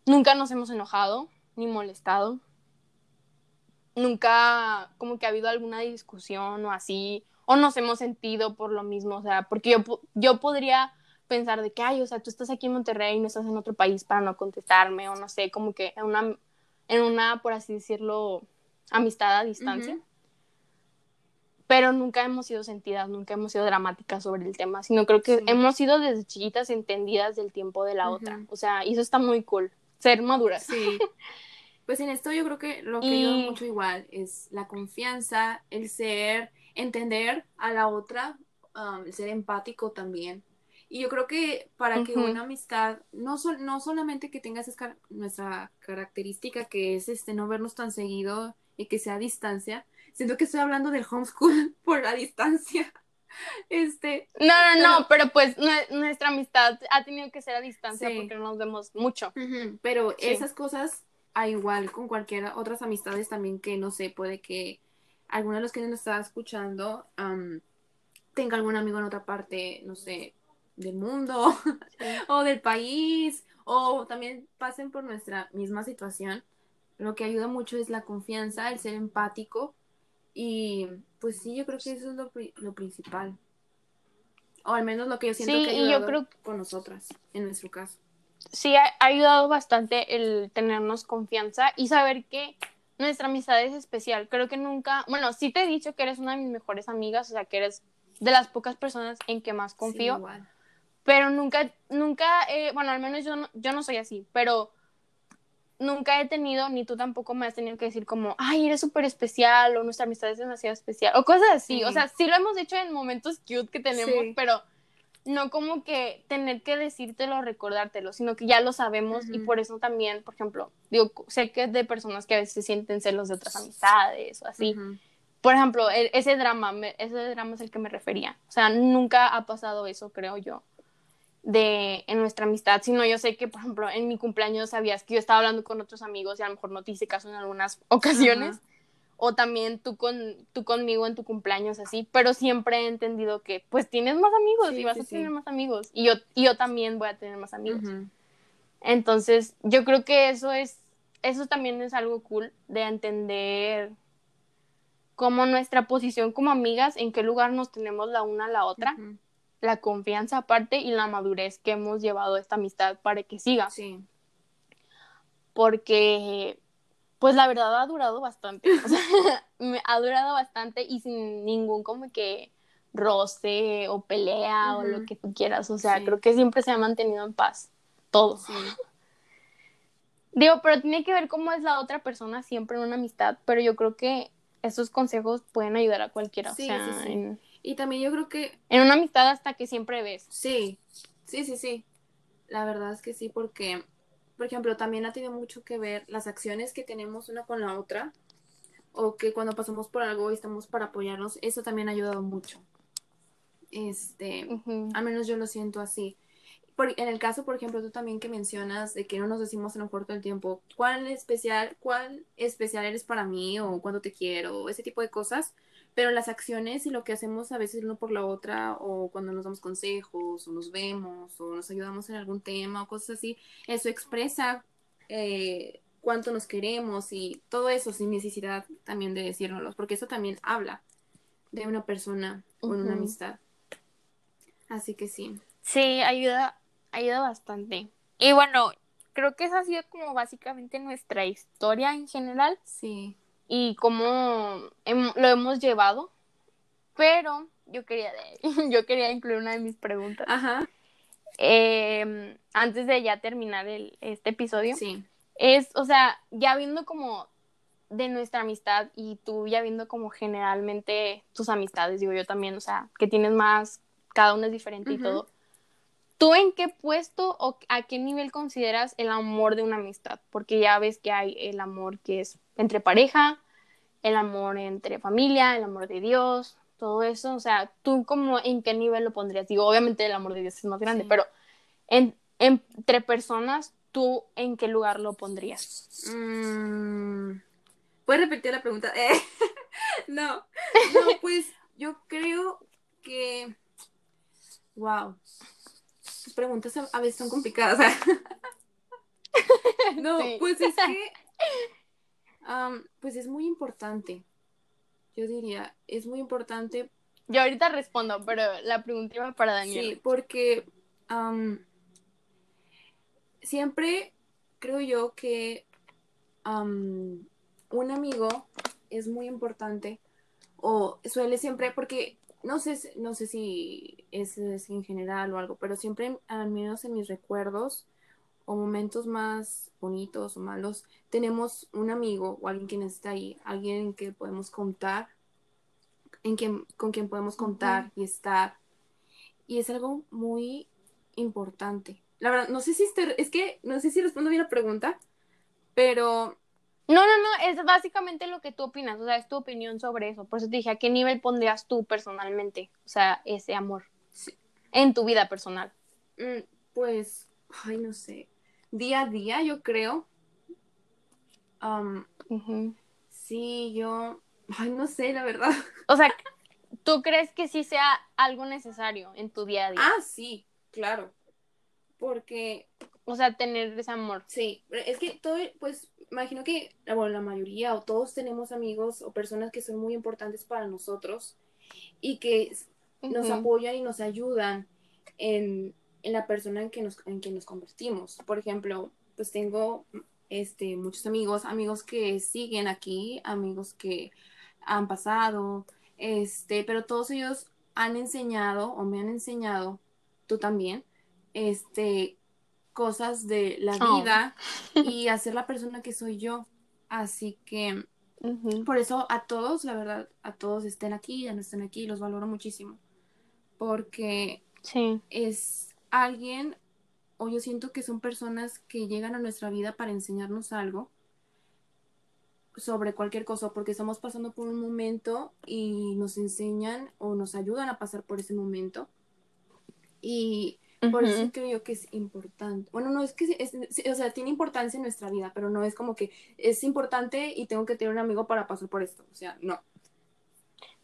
Speaker 1: nunca nos hemos enojado ni molestado, nunca como que ha habido alguna discusión o así, o nos hemos sentido por lo mismo, o sea, porque yo, yo podría pensar de que, ay, o sea, tú estás aquí en Monterrey y no estás en otro país para no contestarme, o no sé, como que en una, en una por así decirlo, amistad a distancia pero nunca hemos sido sentidas, nunca hemos sido dramáticas sobre el tema, sino creo que hemos sido desde chiquitas entendidas del tiempo de la otra. O sea, y eso está muy cool, ser maduras.
Speaker 2: Sí. Pues en esto yo creo que lo que ayuda mucho igual es la confianza, el ser, entender a la otra, um, el ser empático también. Y yo creo que para que una amistad, no, no solamente que tengas nuestra característica que es este no vernos tan seguido y que sea a distancia, Siento que estoy hablando del homeschool por la distancia. Este.
Speaker 1: No, no, no, pero pues nuestra amistad ha tenido que ser a distancia porque no nos vemos mucho.
Speaker 2: Pero esas cosas, a igual con cualquier otras amistades también que no sé, puede que alguno de los que nos está escuchando tenga algún amigo en otra parte, no sé, del mundo o del país o también pasen por nuestra misma situación. Lo que ayuda mucho es la confianza, el ser empático y pues sí, yo creo que eso es lo, lo principal. O al menos lo que yo siento que ha ayudado yo creo... con nosotras, en nuestro caso.
Speaker 1: Sí, ha, ayudado bastante el tenernos confianza y saber que nuestra amistad es especial. Creo que nunca, bueno, sí te he dicho que eres una de mis mejores amigas, o sea, que eres de las pocas personas en que más confío. pero nunca, nunca, bueno, al menos yo yo no soy así, pero nunca he tenido, ni tú tampoco me has tenido que decir como, ay, eres súper especial o nuestra amistad es demasiado especial o cosas así. O sea, sí lo hemos dicho en momentos cute que tenemos, pero no como que tener que decírtelo o recordártelo, sino que ya lo sabemos y por eso también, por ejemplo, digo, sé que es de personas que a veces sienten celos de otras amistades o así. Por ejemplo, e, ese drama, ese drama es el que me refería. O sea, nunca ha pasado eso, creo yo de en nuestra amistad, sino yo sé que, por ejemplo, en mi cumpleaños sabías que yo estaba hablando con otros amigos y a lo mejor no te hice caso en algunas ocasiones, o también tú, con, tú conmigo en tu cumpleaños así, pero siempre he entendido que pues tienes más amigos y vas a tener más amigos y yo, yo también voy a tener más amigos. Entonces, yo creo que eso es, eso también es algo cool de entender como nuestra posición como amigas, en qué lugar nos tenemos la una a la otra la confianza aparte y la madurez que hemos llevado esta amistad para que siga. Sí. Porque, pues la verdad ha durado bastante. O sea, ha durado bastante y sin ningún como que roce o pelea o lo que tú quieras. O sea, creo que siempre se ha mantenido en paz. Todo. Sí. Digo, pero tiene que ver cómo es la otra persona siempre en una amistad, pero yo creo que esos consejos pueden ayudar a cualquiera.
Speaker 2: Sí,
Speaker 1: o sea. En,
Speaker 2: Y también yo creo que
Speaker 1: en una amistad hasta que siempre ves.
Speaker 2: sí, sí, sí, sí. La verdad es que sí, porque, por ejemplo, también ha tenido mucho que ver las acciones que tenemos una con la otra, o que cuando pasamos por algo y estamos para apoyarnos, eso también ha ayudado mucho. Este, al menos yo lo siento así. Por- en el caso, por ejemplo, tú también que mencionas de que no nos decimos lo mejor todo el tiempo, ¿cuál especial, cuál especial eres para mí? o cuánto te quiero, o ese tipo de cosas. Pero las acciones y lo que hacemos a veces uno por la otra, o cuando nos damos consejos, o nos vemos, o nos ayudamos en algún tema, o cosas así, eso expresa eh, cuánto nos queremos y todo eso sin necesidad también de decírnoslo, porque eso también habla de una persona con una
Speaker 1: Ujú.
Speaker 2: amistad. Así que sí.
Speaker 1: Sí, ayuda, ayuda bastante. Y bueno, creo que esa ha sido como básicamente nuestra historia en general
Speaker 2: Sí.
Speaker 1: Y cómo lo hemos llevado. Pero yo quería, yo quería incluir una de mis preguntas.
Speaker 2: Ajá.
Speaker 1: Eh, antes de ya terminar el, este episodio.
Speaker 2: Sí.
Speaker 1: Es, o sea, ya viendo como de nuestra amistad y tú ya viendo como generalmente tus amistades, digo yo también, o sea, que tienes más, cada uno es diferente y todo. ¿Tú en qué puesto o a qué nivel consideras el amor de una amistad? Porque ya ves que hay el amor que es entre pareja, el amor entre familia, el amor de Dios, todo eso. O sea, ¿tú como en qué nivel lo pondrías? Digo, obviamente el amor de Dios es más grande,
Speaker 2: Sí.
Speaker 1: pero en- entre personas, ¿tú en qué lugar lo pondrías?
Speaker 2: Mm, ¿Puedes repetir la pregunta? Eh, no. No, pues yo creo que. Wow. Tus preguntas a, veces son complicadas. no,
Speaker 1: Sí.
Speaker 2: pues es que. am, pues es muy importante. Yo diría, es muy importante
Speaker 1: Yo ahorita respondo, pero la pregunta iba para Daniel.
Speaker 2: Sí, porque am, siempre creo yo que am, un amigo es muy importante o suele siempre, porque no sé, no sé si es, es en general o algo, pero siempre, al menos en mis recuerdos o momentos más bonitos o malos, tenemos un amigo o alguien que está ahí, alguien que podemos contar, en quien, con quien podemos contar y estar. Y es algo muy importante. La verdad, no sé si este- es que no sé si respondo bien la pregunta, pero
Speaker 1: No, no, no, es básicamente lo que tú opinas, o sea, es tu opinión sobre eso. Por eso te dije, ¿a qué nivel pondrías tú personalmente? O sea, ese amor
Speaker 2: Sí.
Speaker 1: en tu vida personal.
Speaker 2: mm, pues, ay, no sé. Día a día, yo creo.
Speaker 1: Ujú.
Speaker 2: sí, yo, ay, no sé, la verdad.
Speaker 1: O sea, ¿tú crees que sí sea algo necesario en tu día a día?
Speaker 2: Ah, sí, claro. Porque
Speaker 1: O sea, tener ese amor.
Speaker 2: Sí, es que todo, pues, imagino que, bueno, la mayoría o todos tenemos amigos o personas que son muy importantes para nosotros y que nos apoyan y nos ayudan en, en la persona en que nos, en que nos convertimos. Por ejemplo, pues tengo este, muchos amigos, amigos que siguen aquí, amigos que han pasado, este, pero todos ellos han enseñado o me han enseñado, tú también, este, cosas de la
Speaker 1: Oh.
Speaker 2: vida y hacer la persona que soy yo. Así que por eso a todos, la verdad, a todos estén aquí, ya no estén aquí, los valoro muchísimo. Porque
Speaker 1: Sí.
Speaker 2: es alguien, o yo siento que son personas que llegan a nuestra vida para enseñarnos algo sobre cualquier cosa, porque estamos pasando por un momento y nos enseñan o nos ayudan a pasar por ese momento. Y por eso creo que es importante. Bueno, no es que, es, o sea, tiene importancia en nuestra vida, pero no es como que es importante y tengo que tener un amigo para pasar por esto. O sea, no.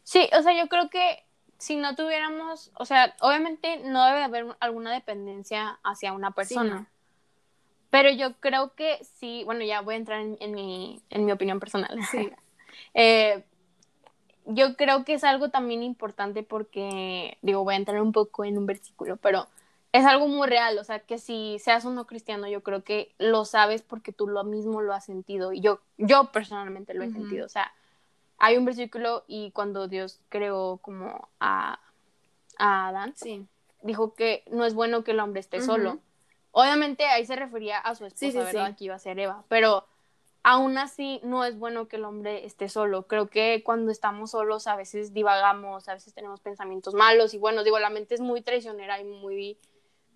Speaker 1: Sí, o sea, yo creo que si no tuviéramos, o sea, obviamente no debe haber alguna dependencia hacia una persona.
Speaker 2: no.
Speaker 1: Pero yo creo que sí, bueno, ya voy a entrar en, en mi, en mi opinión personal.
Speaker 2: Sí.
Speaker 1: Eh, yo creo que es algo también importante porque, digo, voy a entrar un poco en un versículo, pero es algo muy real, o sea, que si seas o no cristiano, yo creo que lo sabes porque tú lo mismo lo has sentido y yo, yo personalmente lo he sentido, o sea, hay un versículo y cuando Dios creó como a, a Adán,
Speaker 2: Sí.
Speaker 1: dijo que no es bueno que el hombre esté solo Obviamente ahí se refería a su esposa, ¿verdad? Que iba a ser Eva, pero aún así no es bueno que el hombre esté solo. Creo que cuando estamos solos a veces divagamos, a veces tenemos pensamientos malos y bueno, digo, la mente es muy traicionera y muy,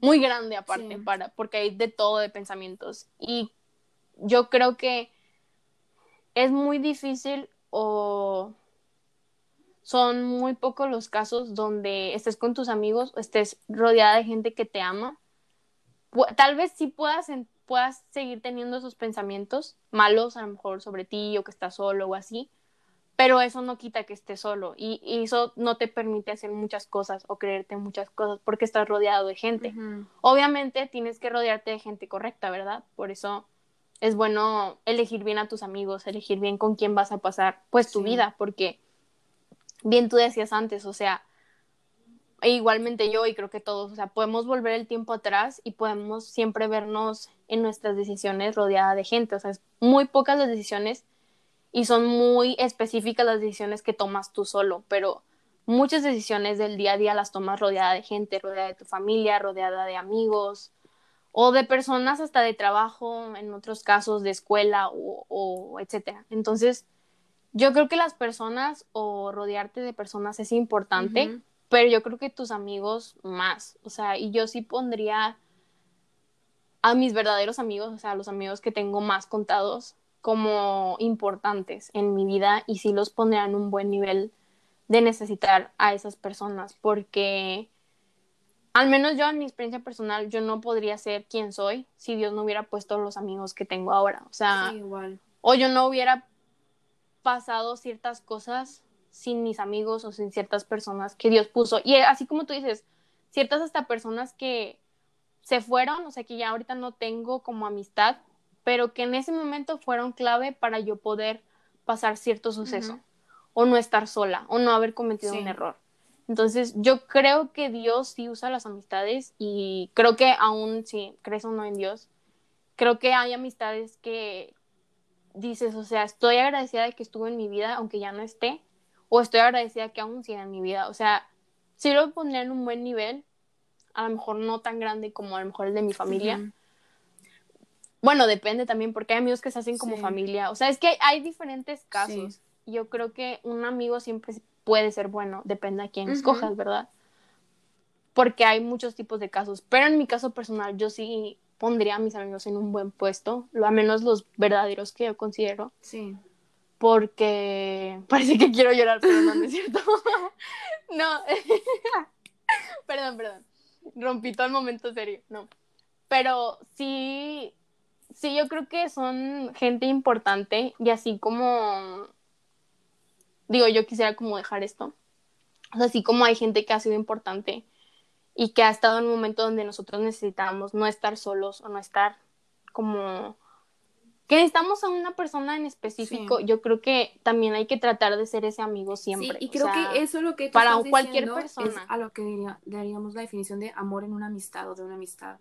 Speaker 1: muy grande aparte, para, porque hay de todo de pensamientos. Y yo creo que es muy difícil o son muy pocos los casos donde estés con tus amigos o estés rodeada de gente que te ama. Tal vez sí puedas, puedas seguir teniendo esos pensamientos malos, a lo mejor sobre ti o que estás solo o así, pero eso no quita que estés solo y, eso no te permite hacer muchas cosas o creerte muchas cosas porque estás rodeado de gente. Obviamente tienes que rodearte de gente correcta, ¿verdad? Por eso es bueno elegir bien a tus amigos, elegir bien con quién vas a pasar pues tu vida, porque bien tú decías antes, o sea, e igualmente yo y creo que todos, o sea, podemos volver el tiempo atrás y podemos siempre vernos en nuestras decisiones rodeada de gente, o sea, es muy pocas las decisiones y son muy específicas las decisiones que tomas tú solo, pero muchas decisiones del día a día las tomas rodeada de gente, rodeada de tu familia, rodeada de amigos o de personas hasta de trabajo, en otros casos de escuela o, o etcétera. Entonces, yo creo que las personas o rodearte de personas es importante, pero yo creo que tus amigos más, o sea, y yo sí pondría a mis verdaderos amigos, o sea, los amigos que tengo más contados como importantes en mi vida y sí los pondría en un buen nivel de necesitar a esas personas, porque al menos yo en mi experiencia personal, yo no podría ser quien soy si Dios no hubiera puesto los amigos que tengo ahora, o sea, igual. o yo no hubiera pasado ciertas cosas sin mis amigos o sin ciertas personas que Dios puso. Y así como tú dices, ciertas hasta personas que se fueron, o sea, que ya ahorita no tengo como amistad, pero que en ese momento fueron clave para yo poder pasar cierto suceso o no estar sola o no haber cometido un error. Entonces, yo creo que Dios sí usa las amistades y creo que aún si crees o no en Dios, creo que hay amistades que dices, o sea, estoy agradecida de que estuvo en mi vida, aunque ya no esté, o estoy agradecida que aún siga en mi vida. O sea, si lo pondría en un buen nivel, a lo mejor no tan grande como a lo mejor el de mi familia. Bueno, depende también, porque hay amigos que se hacen como familia. O sea, es que hay, diferentes casos. Yo creo que un amigo siempre puede ser bueno, depende a quién escojas, ¿verdad? Porque hay muchos tipos de casos. Pero en mi caso personal, yo sí pondría a mis amigos en un buen puesto, lo a menos los verdaderos que yo considero. Sí. Porque parece que quiero llorar, pero no, es cierto. no. perdón, perdón. Rompí todo el momento serio. No. Pero sí, sí, yo creo que son gente importante y así como, digo, yo quisiera como dejar esto. O sea, así como hay gente que ha sido importante y que ha estado en un momento donde nosotros necesitamos no estar solos o no estar como que necesitamos a una persona en específico, yo creo que también hay que tratar de ser ese amigo siempre.
Speaker 2: y creo que eso es lo que para cualquier persona es a lo que daríamos la definición de amor en una amistad o de una amistad.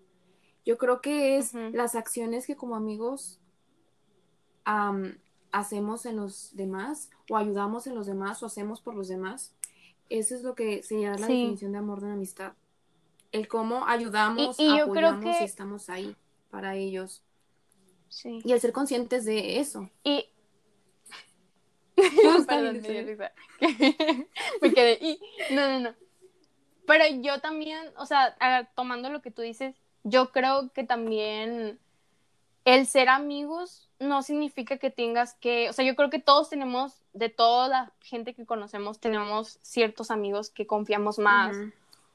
Speaker 2: Yo creo que es las acciones que como amigos hacemos en los demás o ayudamos en los demás o hacemos por los demás. Eso es lo que sería la definición de amor de una amistad el cómo ayudamos, y, apoyamos y estamos ahí para ellos. Sí. Y el ser conscientes de eso. Y.
Speaker 1: Perdón, me quedé. Y... No, no, no. Pero yo también, o sea, tomando lo que tú dices, yo creo que también el ser amigos no significa que tengas que, o sea, yo creo que todos tenemos, de toda la gente que conocemos, tenemos ciertos amigos que confiamos más,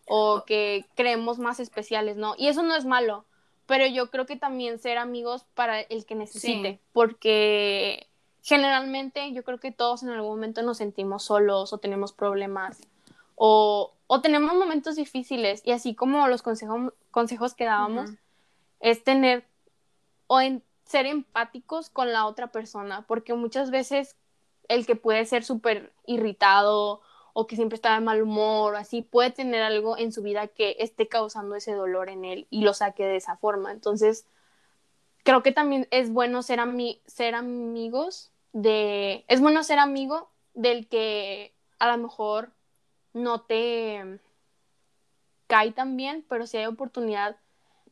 Speaker 1: o que creemos más especiales, ¿no? Y eso no es malo, pero yo creo que también ser amigos para el que necesite, porque generalmente yo creo que todos en algún momento nos sentimos solos o tenemos problemas o, o tenemos momentos difíciles y así como los consejos, consejos que dábamos, es tener o en, ser empáticos con la otra persona, porque muchas veces el que puede ser súper irritado o que siempre está de mal humor o así, puede tener algo en su vida que esté causando ese dolor en él y lo saque de esa forma. Entonces, creo que también es bueno ser, ser amigos de... Es bueno ser amigo del que a lo mejor no te cae tan bien, pero si hay oportunidad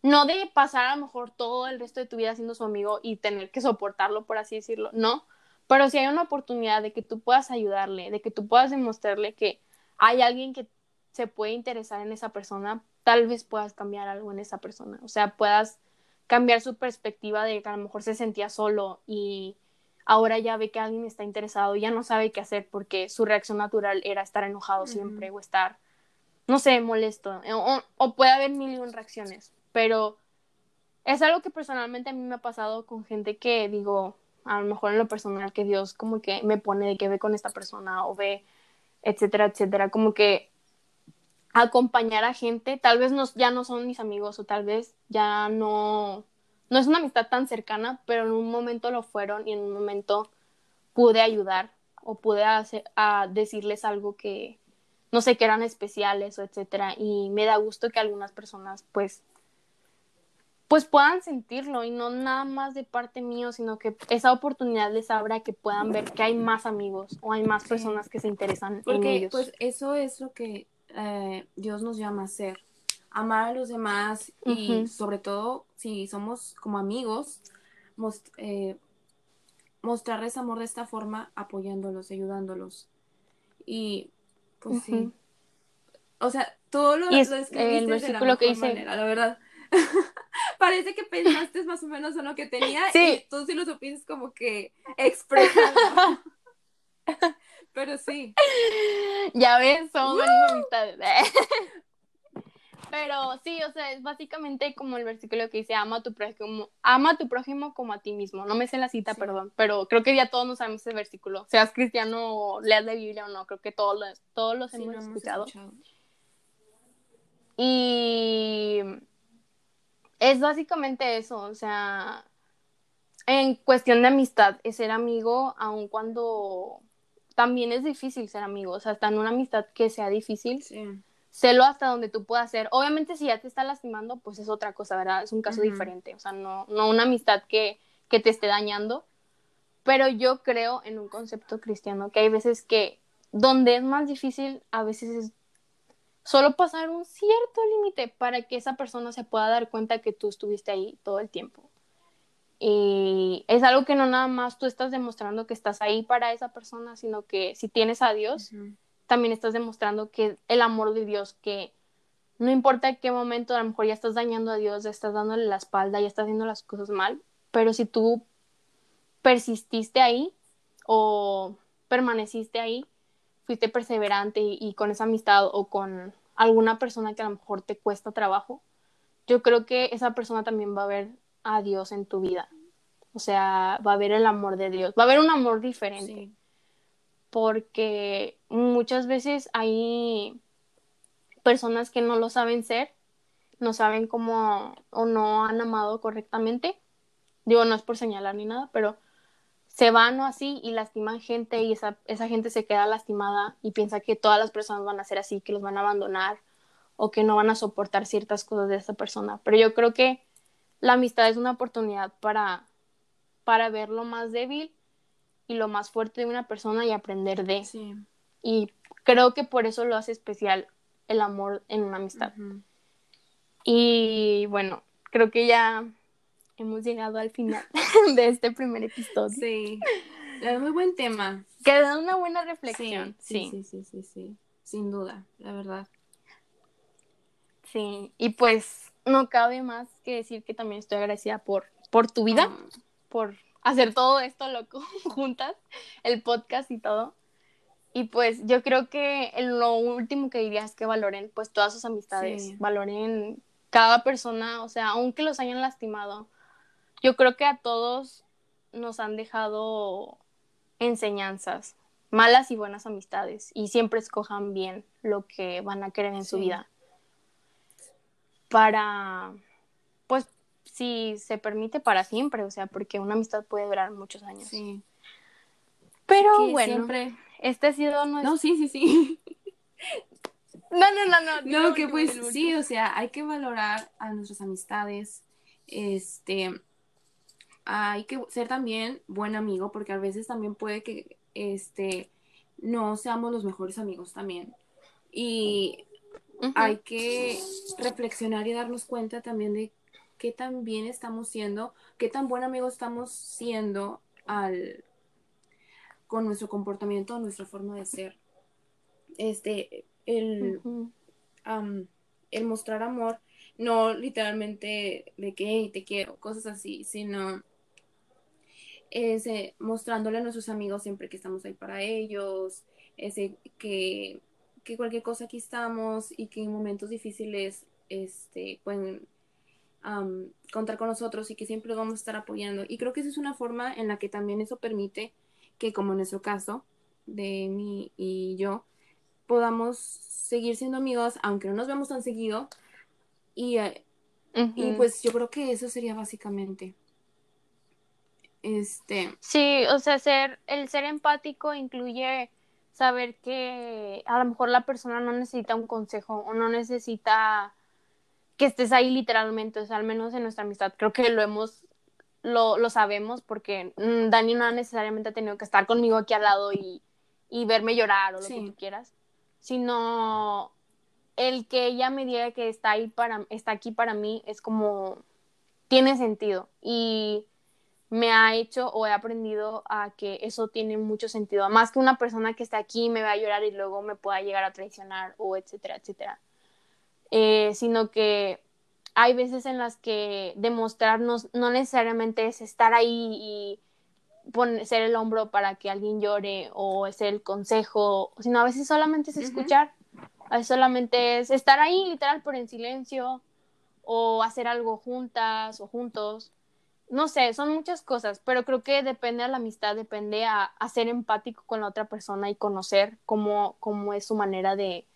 Speaker 1: no de pasar a lo mejor todo el resto de tu vida siendo su amigo y tener que soportarlo, por así decirlo, no, pero si hay una oportunidad de que tú puedas ayudarle, de que tú puedas demostrarle que hay alguien que se puede interesar en esa persona, tal vez puedas cambiar algo en esa persona, o sea, puedas cambiar su perspectiva de que a lo mejor se sentía solo y ahora ya ve que alguien está interesado y ya no sabe qué hacer porque su reacción natural era estar enojado siempre o estar, no sé, molesto, o, o puede haber mil y un reacciones, pero es algo que personalmente a mí me ha pasado con gente que digo, a lo mejor en lo personal que Dios como que me pone de que ve con esta persona o ve, etcétera, etcétera, como que acompañar a gente, tal vez no, ya no son mis amigos o tal vez ya no, no es una amistad tan cercana, pero en un momento lo fueron y en un momento pude ayudar o pude hacer, a decirles algo que no sé, que eran especiales o etcétera y me da gusto que algunas personas pues pues puedan sentirlo y no nada más de parte mío, sino que esa oportunidad les abra que puedan ver que hay más amigos o hay más personas que se interesan
Speaker 2: Porque,
Speaker 1: en ellos.
Speaker 2: pues eso es lo que eh, Dios nos llama a hacer, amar a los demás y sobre todo si somos como amigos, most- eh, mostrarles amor de esta forma, apoyándolos, ayudándolos. Y pues sí. O sea, todo lo,
Speaker 1: Y es
Speaker 2: lo
Speaker 1: el
Speaker 2: escribiste de la
Speaker 1: versículo que dice-
Speaker 2: manera, la verdad. Parece que pensaste más o menos en lo que tenía
Speaker 1: Sí.
Speaker 2: y tú sí lo supiste como que expresarlo. Pero sí.
Speaker 1: Ya ves, somos amistades. Pero sí, o sea, es básicamente como el versículo que dice, ama a tu prójimo, ama a tu prójimo como a ti mismo. No me sé la cita,
Speaker 2: Sí.
Speaker 1: perdón, pero creo que ya todos nos sabemos ese versículo. Seas cristiano o leas la Biblia o no, creo que todos los, todos los
Speaker 2: sí,
Speaker 1: hemos
Speaker 2: lo hemos
Speaker 1: escuchado.
Speaker 2: escuchado.
Speaker 1: Y es básicamente eso, o sea, en cuestión de amistad, es ser amigo, aun cuando también es difícil ser amigo, o sea, hasta en una amistad que sea difícil,
Speaker 2: Sí.
Speaker 1: sélo hasta donde tú puedas ser. Obviamente si ya te está lastimando, pues es otra cosa, ¿verdad? Es un caso diferente, o sea, no, no una amistad que, que te esté dañando, pero yo creo en un concepto cristiano que hay veces que donde es más difícil, a veces es solo pasar un cierto límite para que esa persona se pueda dar cuenta que tú estuviste ahí todo el tiempo. Y es algo que no nada más tú estás demostrando que estás ahí para esa persona, sino que si tienes a Dios, también estás demostrando que el amor de Dios, que no importa en qué momento, a lo mejor ya estás dañando a Dios, ya estás dándole la espalda, ya estás haciendo las cosas mal, pero si tú persististe ahí o permaneciste ahí, fuiste perseverante y, y con esa amistad o con alguna persona que a lo mejor te cuesta trabajo, yo creo que esa persona también va a ver a Dios en tu vida. O sea, va a ver el amor de Dios, va a haber un amor diferente
Speaker 2: Sí.
Speaker 1: porque muchas veces hay personas que no lo saben ser, no saben cómo o no han amado correctamente. Digo, no es por señalar ni nada, pero se van o así y lastiman gente y esa, esa gente se queda lastimada y piensa que todas las personas van a ser así, que los van a abandonar o que no van a soportar ciertas cosas de esa persona. Pero yo creo que la amistad es una oportunidad para, para ver lo más débil y lo más fuerte de una persona y aprender de.
Speaker 2: Sí.
Speaker 1: Y creo que por eso lo hace especial el amor en una amistad. Y bueno, creo que ya hemos llegado al final de este primer episodio.
Speaker 2: Sí. Es muy buen tema.
Speaker 1: Queda una buena reflexión.
Speaker 2: Sí, sí, sí, sí, sí. Sin duda, la verdad.
Speaker 1: Sí, y pues no cabe más que decir que también estoy agradecida por, por tu vida,
Speaker 2: Ah,
Speaker 1: por hacer todo esto loco juntas, el podcast y todo. Y pues yo creo que lo último que diría es que valoren pues todas sus amistades,
Speaker 2: Sí.
Speaker 1: valoren cada persona, o sea, aunque los hayan lastimado, yo creo que a todos nos han dejado enseñanzas, malas y buenas amistades, y siempre escojan bien lo que van a querer en su vida. Para, pues, si se permite, para siempre, o sea, porque una amistad puede durar muchos años.
Speaker 2: Sí.
Speaker 1: Pero bueno,
Speaker 2: siempre-
Speaker 1: este ha sido nuestro...
Speaker 2: No, sí, sí, sí.
Speaker 1: No, no, no, no.
Speaker 2: No, que pues sí, o sea, hay que valorar a nuestras amistades. Este, hay que ser también buen amigo, porque a veces también puede que, este, no seamos los mejores amigos también. Y hay que reflexionar y darnos cuenta también de qué tan bien estamos siendo, qué tan buen amigo estamos siendo al con nuestro comportamiento, nuestra forma de ser. Este, el, el mostrar amor, no literalmente de que te quiero, cosas así, sino ese, mostrándole a nuestros amigos siempre que estamos ahí para ellos, ese, que, que cualquier cosa aquí estamos y que en momentos difíciles este, pueden contar con nosotros y que siempre los vamos a estar apoyando. Y creo que esa es una forma en la que también eso permite que, como en nuestro caso, de mí y yo, podamos seguir siendo amigos, aunque no nos vemos tan seguido. Y, eh, y pues yo creo que eso sería básicamente. Este.
Speaker 1: Sí, o sea, ser, el ser empático incluye saber que a lo mejor la persona no necesita un consejo o no necesita que estés ahí literalmente, o sea, al menos en nuestra amistad, creo que lo hemos, lo, lo sabemos porque mm, Dani no necesariamente ha tenido que estar conmigo aquí al lado y, y verme llorar o lo que tú quieras, sino el que ella me diga que está ahí para, está aquí para mí es como, tiene sentido y me ha hecho o he aprendido a que eso tiene mucho sentido, más que una persona que está aquí me va a llorar y luego me pueda llegar a traicionar o etcétera, etcétera. Eh, sino que hay veces en las que demostrarnos no necesariamente es estar ahí y poner, ser el hombro para que alguien llore o ser el consejo, sino a veces solamente es escuchar, a veces solamente es estar ahí literal por en silencio o hacer algo juntas o juntos. No sé, son muchas cosas, pero creo que depende a la amistad, depende a, ser empático con la otra persona y conocer cómo, cómo es su manera de,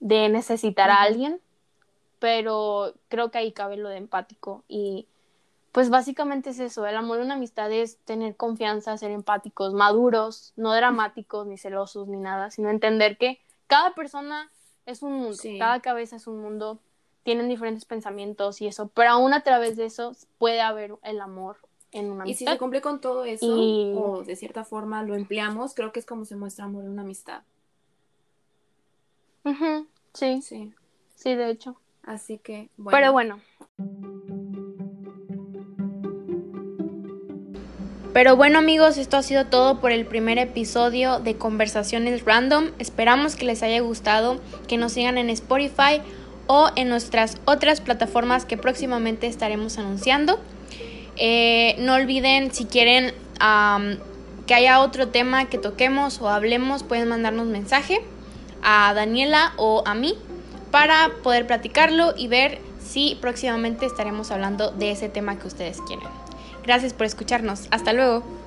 Speaker 1: de necesitar a alguien, pero creo que ahí cabe lo de empático y pues básicamente es eso, el amor de una amistad es tener confianza, ser empáticos, maduros, no dramáticos ni celosos ni nada, sino entender que cada persona es un mundo, cada cabeza es un mundo, tienen diferentes pensamientos y eso, pero aún a través de eso puede haber el amor en una amistad.
Speaker 2: Y si se cumple con todo eso, o de cierta forma lo empleamos, creo que es como se muestra amor en una amistad.
Speaker 1: Sí. Sí. Sí, de hecho.
Speaker 2: Así que, bueno.
Speaker 1: Pero bueno. Pero bueno amigos, esto ha sido todo por el primer episodio de Conversaciones Random. Esperamos que les haya gustado, que nos sigan en Spotify o en nuestras otras plataformas que próximamente estaremos anunciando. Eh, no olviden si quieren que haya otro tema que toquemos o hablemos, pueden mandarnos mensaje a Daniela o a mí para poder platicarlo y ver si próximamente estaremos hablando de ese tema que ustedes quieren. Gracias por escucharnos. Hasta luego.